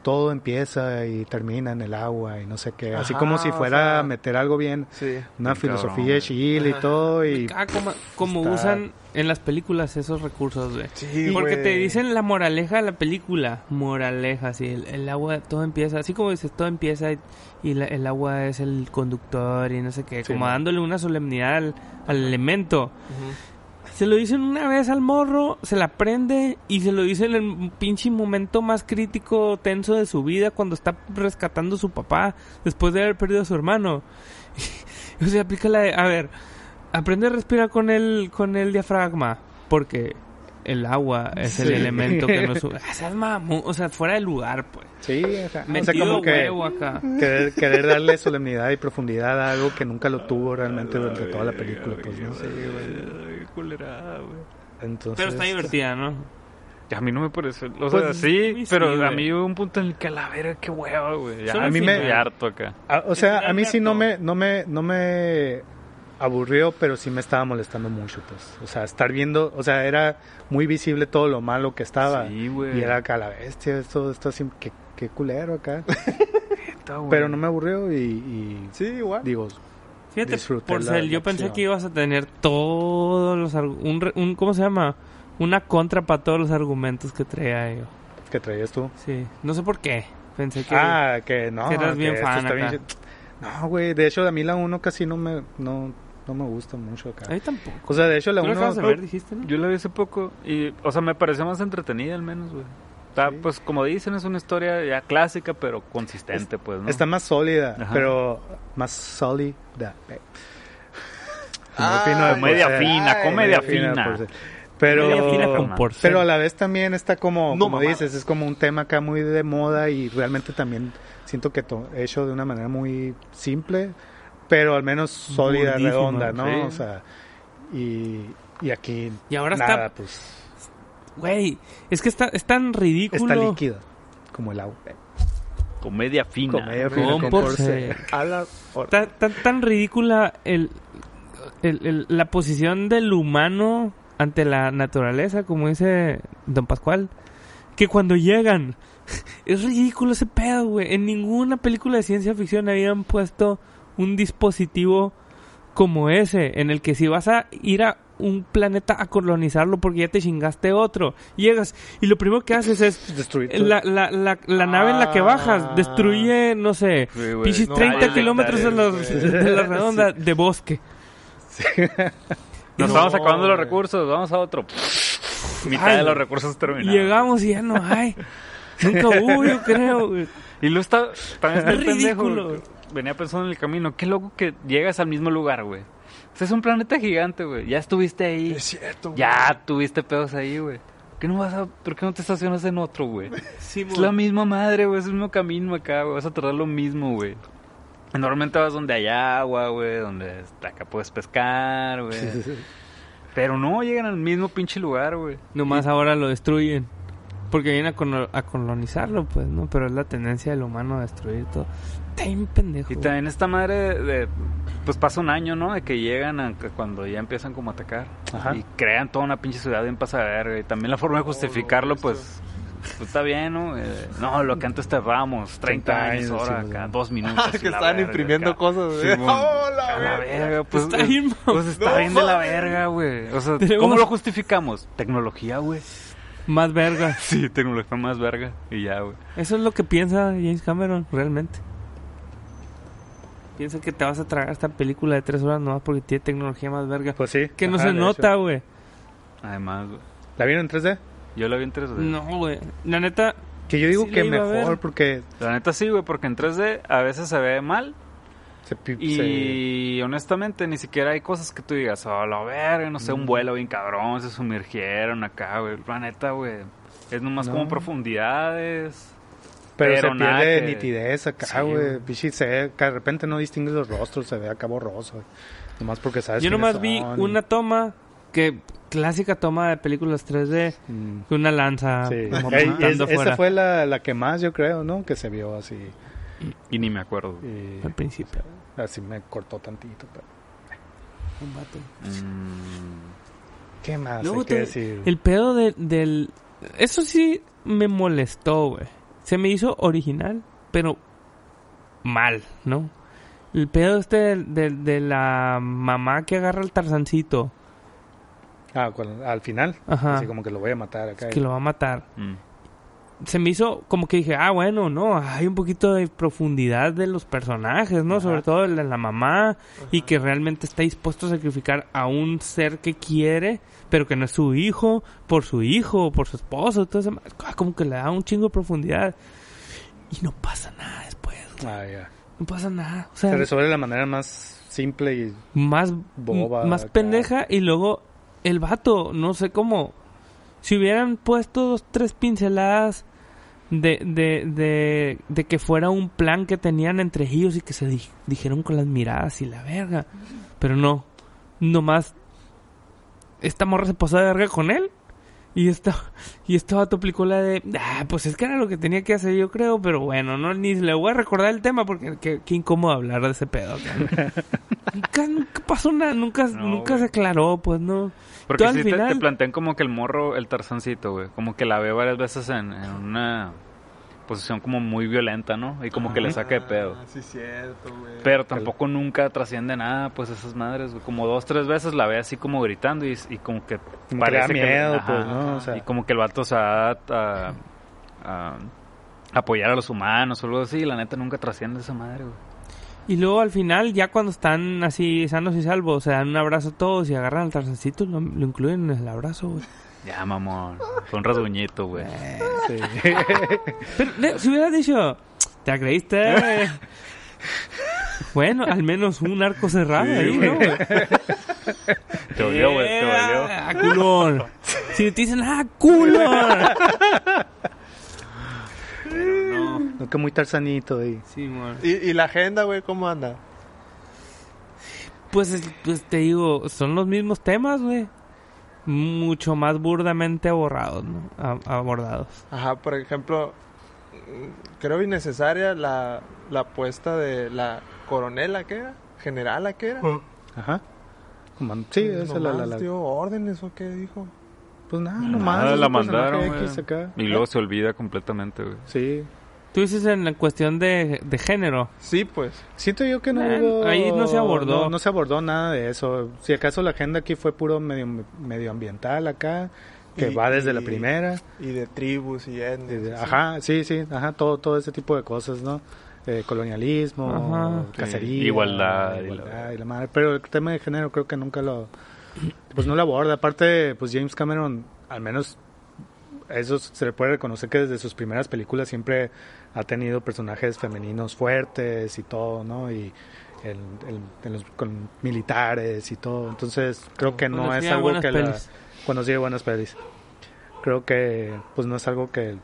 Todo empieza y termina en el agua y no sé qué. Así como si o fuera sea, a meter algo bien. Sí. Una filosofía cabrón, chile y todo. Y Ah, como, como Está- usan en las películas esos recursos, güey. Sí, Porque te dicen la moraleja de la película. Moraleja, sí. El, el agua, todo empieza. Así como dices, todo empieza y, y la- el agua es el conductor y no sé qué. Sí, como dándole una solemnidad al, al elemento. Ujú. Se lo dicen una vez al morro, se la prende y se lo dicen en el pinche momento más crítico, tenso de su vida cuando está rescatando a su papá después de haber perdido a su hermano. (laughs) o sea, aplica la a ver, aprende a respirar con el, con el diafragma, porque el agua es el Sí. elemento que nos... (laughs) Ah, o sea, fuera de lugar, pues. sí, o sea, Metido como que huevo acá. querer, querer darle solemnidad y profundidad a algo que nunca lo tuvo realmente durante toda la película. Pues, ¿no? Culerada, güey. Entonces, Pero está divertida, ¿no? A mí no me parece. O sea, Pues, sí, sí, pero sí, a mí hubo un punto en el que a la verga, qué hueva, güey. A mí me harto acá. Ah, o sea, a mí sí no final me, no me, no me aburrió, pero sí me estaba molestando mucho, pues. O sea, estar viendo, o sea, era muy visible todo lo malo que estaba. Sí, güey. Y era acá la bestia, esto, esto así, qué, qué culero acá. (laughs) Pero no me aburrió y, y Sí, igual. digo, Fíjate, disfruté por la- ser, la yo pensé que ibas a tener todos los... Un, re- un- ¿Cómo se llama? Una contra para todos los argumentos que traía yo. que traías tú. Sí, no sé por qué. Pensé que... Ah, que no. que eras que bien fan bien. No, güey, de hecho a mí la 1 casi no me no, no me gusta mucho acá. A mí tampoco. O sea, de hecho la ¿Tú lo 1 acabas de ver, dijiste, no? Yo la vi hace poco y, o sea, me pareció más entretenida al menos, güey. Está, Sí. pues, como dicen, es una historia ya clásica, pero consistente, pues, ¿no? está más sólida, Ajá. pero más sólida. Ah, Muy fino de ser. fina, Ay, comedia fina. Pero, Media fina con por ser. pero a la vez también está como, No como dices, es como un tema acá muy de moda y realmente también siento que to- hecho de una manera muy simple, pero al menos sólida, Burdísima, redonda, ¿no? sí. O sea, y, y aquí Y ahora nada, está... pues Güey, es que está, es tan ridículo. está líquida, como el agua. Comedia fina. Comedia fina Con con por por ser. ser. A la hora. Está tan, tan ridícula el, el- el- la posición del humano ante la naturaleza, como dice Don Pascual, que cuando llegan, (laughs) es ridículo ese pedo, güey. En ninguna película de ciencia ficción habían puesto un dispositivo como ese, en el que si vas a ir a un planeta a colonizarlo porque ya te chingaste otro, llegas y lo primero que haces es Destruir todo. la, la, la, la nave en la que bajas Ah. destruye, no sé, Sí, güey. Pichis No, 30 vale, kilómetros de, los- hectáreas, de la (laughs) redonda de bosque. Nos No, estamos acabando los recursos, vamos a otro. Mitad Ay, de los recursos terminados. Llegamos y ya no hay. (laughs) Nunca hubo, yo creo. güey. Y luego está, también está el Es pendejo. Venía pensando en el camino. Qué loco que llegas al mismo lugar, güey. O sea, es un planeta gigante, güey. Ya estuviste ahí. Es cierto, güey. Ya tuviste pedos ahí, güey. ¿Por qué no vas a, ¿Por qué no te estacionas en otro, güey? (laughs) Sí, Es la misma madre, güey. Es el mismo camino acá, güey. Vas a tardar lo mismo, güey. Normalmente vas donde hay agua, güey. Donde acá puedes pescar, güey. (laughs) Pero no, llegan al mismo pinche lugar, güey. Nomás ahora lo destruyen. Porque vienen a, a colonizarlo, pues, ¿no? Pero es la tendencia del humano a destruir todo. Está bien pendejo. Y también esta madre de, de- pues pasa un año, ¿no? De que llegan a, cuando ya empiezan como a atacar. Ajá. Y crean toda una pinche ciudad bien pasada de verga. Y también la forma de justificarlo, pues, pues está bien, ¿no? Eh, no, lo que antes tardamos, 30 30 años, ahora sí, acá, sí. dos (laughs) minutos. Ah, que estaban verga, imprimiendo acá. cosas, güey. Simón. (laughs) ¡Oh, la la verga! pues, Está pues, bien, pues está No bien de la verga, güey. O sea, Tenemos- ¿cómo lo justificamos? Tecnología, güey. Más verga. (laughs) Sí, tecnología más verga. Y ya, güey. Eso es lo que piensa James Cameron, realmente. Piensa que te vas a tragar esta película de tres horas nomás porque tiene tecnología más verga. Pues sí. que no ajá, se nota, güey. Además, güey. ¿La vieron en 3D? Yo la vi en 3D. No, güey. La neta, Que yo digo Sí que mejor porque La neta sí, güey, porque en 3D a veces se ve mal. se, Y honestamente ni siquiera hay cosas que tú digas, oh, la verga, no sé, Mm. un vuelo bien cabrón, se sumergieron acá, güey. La neta, güey. Es nomás No. como profundidades. Pero, pero se pierde que- nitidez Sí, acá, güey. que de repente no distingues los rostros, se ve acá borroso. Nomás porque sabes yo nomás vi son una toma que clásica toma de películas 3D, Mm. una lanza Sí. como (laughs) Ey, apuntando es- afuera esa fue la, la que más, yo creo, ¿no? Que se vio así. Y ni me acuerdo. y- al principio. así me cortó tantito. Pero... Un vato. Mm, ¿Qué más Luego hay que te- decir? El pedo de- del... Eso sí me molestó, güey. Se me hizo original, pero mal, ¿no? El pedo este de, de- de la mamá que agarra el tarzancito. Ah, al final. Ajá. Así como que lo voy a matar acá. Que lo va a matar. mm. Se me hizo como que dije, ah, bueno, no, hay un poquito de profundidad de los personajes, ¿no? Ajá. Sobre todo el de la mamá y que realmente está dispuesto a sacrificar a un ser que quiere, pero que no es su hijo, por su hijo, por su esposo, todo eso. Ah, Como que le da un chingo de profundidad. Y no pasa nada después. Ah, ya. No pasa nada. O Se sea, resuelve de la manera más simple y... más boba más acá. pendeja y luego el vato, no sé cómo si hubieran puesto dos tres pinceladas de, de, de, de que fuera un plan que tenían entre ellos y que se di- dijeron con las miradas y la verga. Pero no, nomás esta morra se pasó de verga con él y esta y este vato aplicó la de, ah, pues es que era lo que tenía que hacer yo creo, pero bueno, no ni le voy a recordar el tema porque qué, qué incómodo hablar de ese pedo. (laughs) nunca, nunca pasó nada, nunca, No, nunca se aclaró, pues no. Porque Tú al sí te, final- te plantean como que el morro, el tarzancito, güey. Como que la veo varias veces en, en una posición como muy violenta, ¿no? Y como que le saca de pedo. Ah, sí, cierto, güey. Pero tampoco nunca trasciende nada, pues esas madres, güey. Como dos, tres veces la ve así como gritando y, y como que Como que le da que- miedo, ajá, pues, ¿no? ajá. O sea- Y como que el vato se va a, a- a apoyar a los humanos o algo así. Y la neta nunca trasciende esa madre, güey. Y luego al final, ya cuando están así sanos y salvos, se dan un abrazo todos y agarran al tarzancito lo, lo incluyen en el abrazo, güey. Ya, mamón. Fue un rasguñito, güey. Sí. Pero de- si hubieras dicho, ¿te la creíste? bueno, al menos un arco cerrado ahí, ¿no? Te olió, güey, te olió. ¡Ah, culón! Si te dicen, ¡ah, culón! Pero no. No, que muy tarzanito ahí. Sí, mon. ¿Y, y la agenda, güey, cómo anda? Pues, es- pues te digo, son los mismos temas, güey. Mucho más burdamente abordados, ¿no? Abordados. Ajá, por ejemplo, creo innecesaria la, la apuesta de la coronela, ¿qué era? ¿Generala, qué era? Ajá. Como- Sí, esa es la, la, la- dio órdenes o qué dijo? Pues nada, Nada, nomás. es la mandaron, güey. X acá. Y luego se olvida completamente, güey. Sí. Tú dices en la cuestión de, de género. Sí, pues. Siento yo que no Eh, hubo... ahí no se abordó. No, no se abordó nada de eso. Si acaso la agenda aquí fue puro medio, medioambiental acá, que Y- va desde la y- primera. Y de tribus y etnias. Ajá, sí, sí, ajá, todo, todo ese tipo de cosas, ¿no? Eh, colonialismo, Ajá. cacería, Sí, igualdad y igualdad la- y la madre. Pero el tema de género creo que nunca lo, pues no lo aborda. Aparte, pues James Cameron, al menos eso se le puede reconocer que desde sus primeras películas siempre ha tenido personajes femeninos fuertes y todo, ¿no? Y el, el- en los- con militares y todo. Entonces creo que no es algo que la, cuando sigue buenas pelis. Creo que pues no es algo que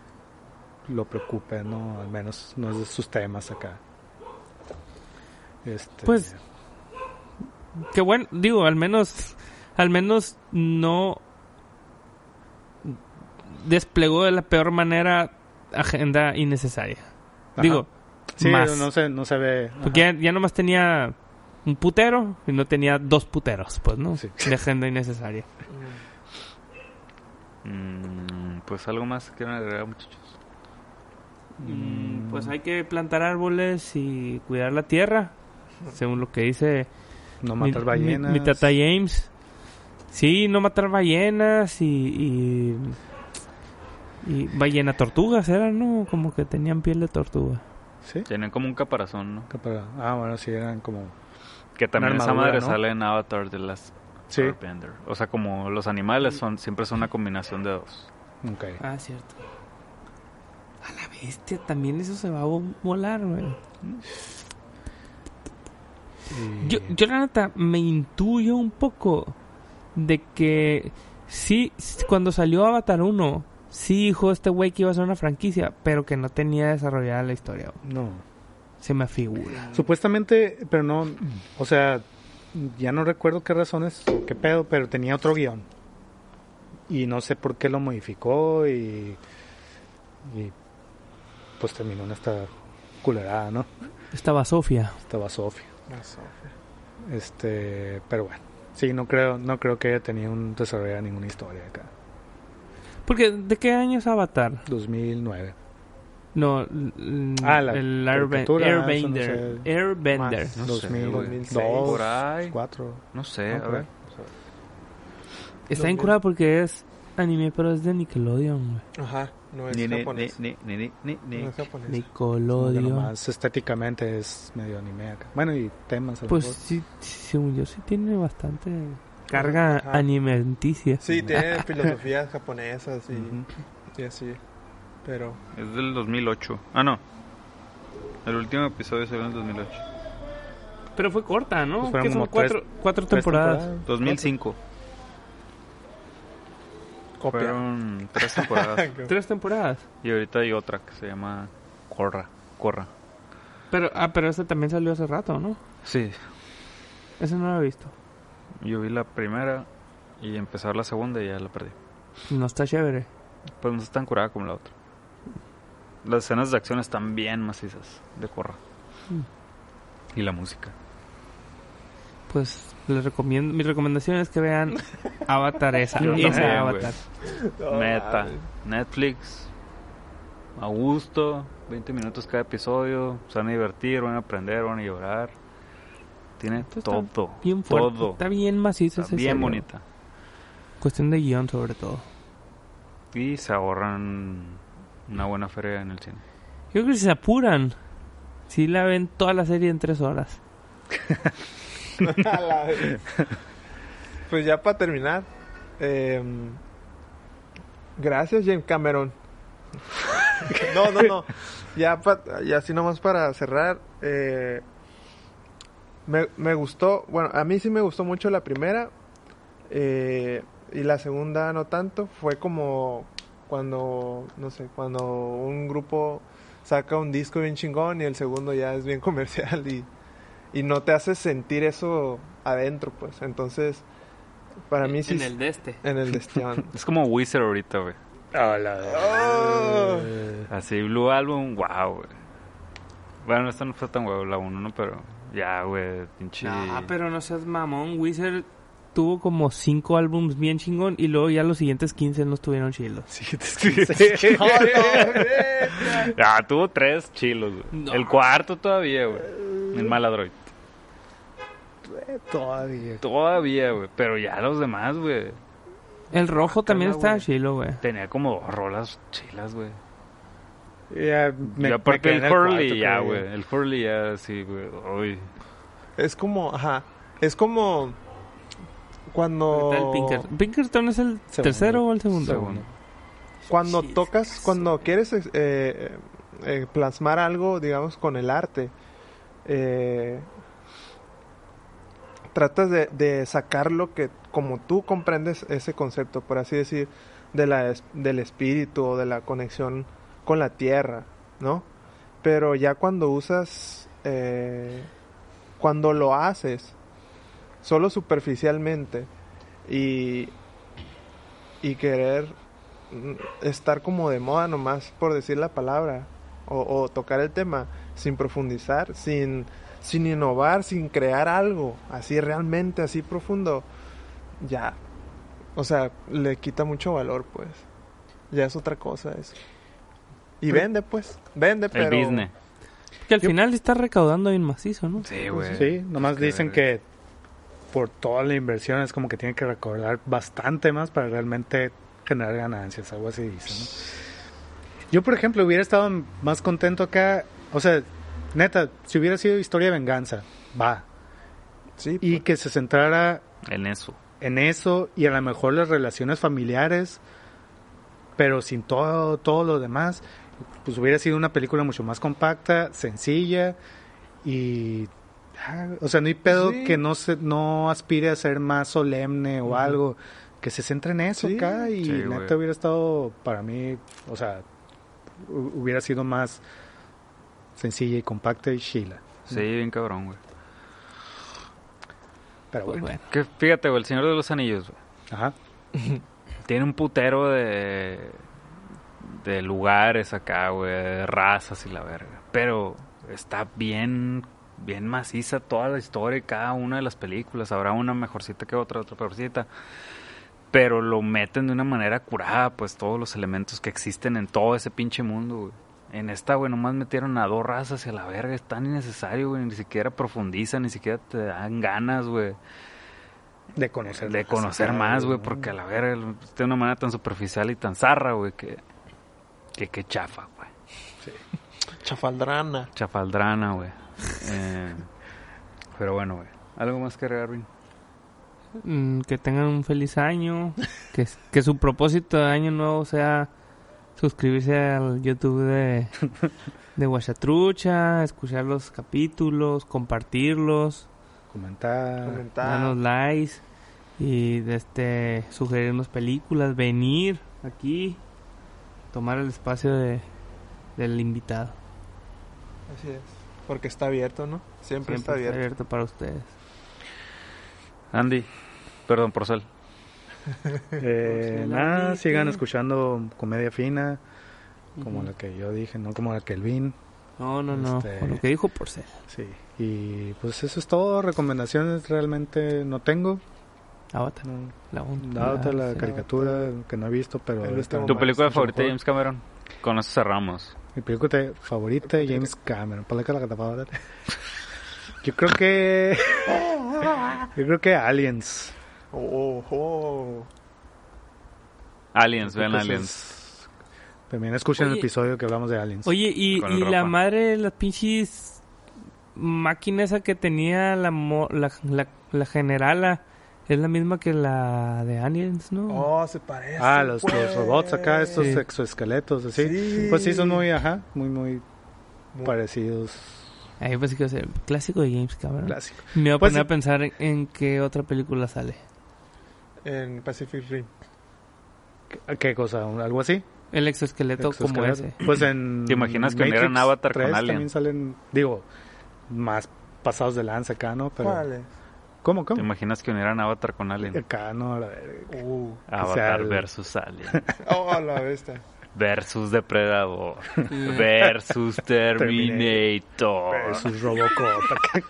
lo preocupe, ¿no? Al menos no es de sus temas acá. Este, Pues, Qué bueno, digo, al menos, al menos no desplegó de la peor manera agenda innecesaria. Ajá. Digo, sí, más. no se, no se ve. porque ya, ya nomás tenía un putero y no tenía dos puteros, pues, ¿no? Sí. De agenda innecesaria. (laughs) Mm, pues algo más que quieren agregar, muchachos. Mm, Pues hay que plantar árboles y cuidar la tierra, según lo que dice No mi, matar ballenas. mi- mi tata James. Sí, no matar ballenas y, y, y ballena tortugas eran, ¿no? Como que tenían piel de tortuga. Sí. Tienen como un caparazón, ¿no? Que para- Ah, bueno, sí, eran como. Que también esa armadura, madre ¿no? sale en Avatar de las Sí. Airbender. O sea, como los animales son siempre son una combinación de dos. Ok. Ah, cierto. A la bestia, también eso se va a vo- volar, güey. Yo, yo la neta me intuyo un poco de que sí, cuando salió Avatar 1, sí dijo este güey que iba a ser una franquicia, pero que no tenía desarrollada la historia. No. Se me figura. Supuestamente, pero no. O sea, ya no recuerdo qué razones qué pedo, pero tenía otro guion. Y no sé por qué lo modificó y. Y. Pues terminó en esta culerada, ¿no? Estaba Sofía. Estaba Sofía. Sofía. Este. Pero bueno. Sí, no creo, no creo que haya tenido un desarrollo de ninguna historia acá. Porque, ¿de qué año es Avatar? 2009. No, l- Ah, la el Airbe- caricatura, eso no Airbender. sé. Airbender. Más. No sé, 2002, güey. Por ahí. 4. No sé, Ah, a ver. Está bien curada porque es anime, pero es de Nickelodeon, güey. Ajá, no es Ni, ni, ni, japonés. ni, ni, ni, ni, ni. No es japonés. Nickelodeon. Nomás estéticamente es medio anime acá. Bueno, y temas Pues sí, según yo sí tiene bastante carga Ajá. alimenticia. Sí, (laughs) tiene filosofías japonesas y, y así. Pero Es del 2008. Ah, no. El último episodio salió en el 2008. Pero fue corta, ¿no? Pues fueron Que son como cuatro, tres- cuatro Tres temporadas. 2005. copia. Fueron tres temporadas. (laughs) Tres temporadas. y ahorita hay otra que se llama Corra. Corra. Pero, ah, pero esta también salió hace rato, ¿no? Sí. Ese no lo he visto. Yo vi la primera y ver la segunda y ya la perdí. No está chévere. Pues no es tan curada como la otra. Las escenas de acción están bien macizas de Corra. Mm. Y la música. Pues les recomiendo, mi recomendación es que vean (laughs) Avatar esa, Yo esa también, Avatar. No, Meta. Netflix. a gusto, 20 minutos cada episodio, se van a divertir, van a aprender, van a llorar. Tiene está todo, Bien fuerte. todo. Está bien macizo Está esa bien bonita. Cuestión de guion sobre todo. Y se ahorran una buena feria en el cine. Yo creo que si se apuran, si la ven toda la serie en tres horas. (laughs) Pues ya para terminar. eh, gracias, James Cameron. (laughs) no, no, no. Ya, pa- ya así nomás para cerrar. eh, me, me gustó. Bueno, a mí sí me gustó mucho la primera. eh, y la segunda no tanto. Fue como cuando, no sé, cuando un grupo saca un disco bien chingón y el segundo ya es bien (laughs) comercial y y no te hace sentir eso adentro, pues. Entonces, para mí sí. En el de este. En el destión. (laughs) Es como Wizard ahorita, güey. Oh. Así, Blue Album, wow, güey. Bueno, esta no fue tan guau la 1, ¿no? Pero ya, güey, pinche... Ah, pero no seas mamón. Wizard tuvo como cinco álbums bien chingón y luego ya los siguientes 15 no estuvieron chilos. (laughs) Ah, tuvo tres chilos, güey. No. El cuarto todavía, güey. El Maladroid. Todavía. Todavía, güey. Pero ya los demás, güey. El rojo también estaba güey. chilo, güey. Tenía como dos rolas chilas, güey. Ya, me- y aparte el en el Hurley, cuarto, ya, güey. El Hurley ya, sí, güey. Es como, ajá. Es como cuando. El. ¿Pinkerton es el Segundo. tercero o el segundo? Segundo. Cuando tocas, cuando quieres eh, eh, plasmar algo, digamos, con el arte, eh, tratas de, de sacar lo que, como tú comprendes ese concepto, por así decir, de la, del espíritu o de la conexión con la tierra, ¿no? Pero ya cuando usas, eh, cuando lo haces, solo superficialmente y, y querer mm, estar como de moda nomás por decir la palabra o, o tocar el tema sin profundizar, sin, sin innovar, sin crear algo así realmente, así profundo, ya, o sea, le quita mucho valor pues, ya es otra cosa eso. Y vende pues, vende El pero... business. Que al Yo- final está recaudando bien macizo, ¿no? Sí, güey. Sí, nomás dicen que por toda la inversión es como que tienen que recordar bastante más para realmente generar ganancias, algo así dicen, ¿no? Yo, por ejemplo, hubiera estado más contento acá, o sea, neta, si hubiera sido historia de venganza, va, Sí, y pues. que se centrara En eso. en eso y a lo mejor las relaciones familiares, pero sin todo, todo lo demás, pues hubiera sido una película mucho más compacta, sencilla y... ah, O sea, no hay pedo Sí. que no se, no aspire a ser más solemne o algo, que se centre en eso Sí. acá y Sí, neta hubiera estado para mí, o sea, hu- hubiera sido más sencilla y compacta y chila. Sí, bien cabrón, güey. Pero Pues bueno, bueno. Que fíjate, güey, el Señor de los Anillos, güey. ajá. Tiene un putero de. De lugares acá, güey, de razas y la verga. Pero está bien. bien maciza toda la historia y cada una de las películas. Habrá una mejorcita que otra, otra peorcita. Pero lo meten de una manera curada, pues todos los elementos que existen en todo ese pinche mundo, güey. En esta, güey, nomás metieron a dos razas y a la verga. Es tan innecesario, güey. Ni siquiera profundizan, ni siquiera te dan ganas, güey De conocer. de conocer más, güey, porque a la verga, de una manera tan superficial y tan zarra, güey, que, que, que chafa, güey. Chafaldrana. Chafaldrana, güey. Eh, pero bueno, güey. ¿Algo más que agregar? Mm, que tengan un feliz año. que, que su propósito de año nuevo sea suscribirse al YouTube de, de Guachatrucha, escuchar los capítulos, compartirlos, Comentar. Comentar. darnos likes y de este sugerirnos películas, venir aquí, tomar el espacio de, del invitado. Así es. Porque está abierto, ¿no? Siempre, Siempre está abierto. abierto para ustedes. Andy, perdón, por sal. (laughs) Eh, nada, sigan escuchando comedia fina, como la que yo dije, no como la que el Vin. No, no, no. Este- Con lo que dijo por ser. Sí. Y pues eso es todo. Recomendaciones realmente no tengo. Avatar. No, La, la- la sí. caricatura que no he visto, pero ¿Tu película favorita de. James Cameron? Con eso cerramos. Mi película favorita de James Cameron. Película que te puedo dar. Yo creo que. (laughs) Yo creo que Aliens. Oh, oh. Aliens, vean Aliens. También escuchen el episodio que hablamos de Aliens. Oye, y, y la madre de las pinches máquina esa que tenía la, mo- la, la, la generala es la misma que la de Aliens, ¿no? Oh, se parece. ah, los, pues. los robots acá, estos Sí. exoesqueletos, así. Sí. Pues sí, son muy, ajá, muy, muy Muy- parecidos. Ahí pensé que iba a ser clásico de James Cameron. Clásico. Me voy a Pues poner sí. a pensar en, en qué otra película sale. En Pacific Rim. ¿Qué, qué cosa? ¿Un- ¿Algo así? El exoesqueleto como ese. Pues en. ¿Te imaginas que Matrix Avatar con 3 Alien? También salen, digo, más pasados de lanza acá, ¿no? Pero, ¿Cuál es? ¿Cómo, ¿Te cómo? imaginas que unieran Avatar con Alien? Acá, no, a la verga. Uh. Avatar versus Alien. (laughs) Oh, la bestia. Versus Depredador. versus Terminator. Versus Robocop. (laughs)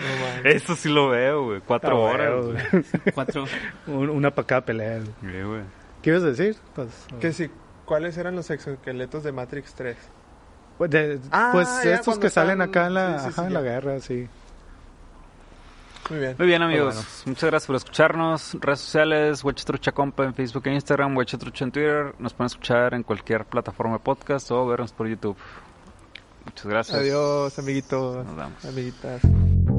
mames. Eso sí lo veo, güey. Cuatro Ah, horas. güey. (laughs) Cuatro. Un- Una para cada pelea. güey. ¿Qué ibas a decir? Pues, Que sí, ¿cuáles eran los exoesqueletos de Matrix 3? pues, de- Ah, pues ya estos que salen están- acá en la, sí, sí, ajá, sí, en ya. la guerra, sí. Muy bien. Muy bien, amigos. bueno. Muchas gracias por escucharnos. Redes sociales, Huachetrucha Compa en Facebook e Instagram, Huachetrucha en Twitter. Nos pueden escuchar en cualquier plataforma de podcast o vernos por YouTube. Muchas gracias. Adiós, amiguitos, Nos vemos. amiguitas.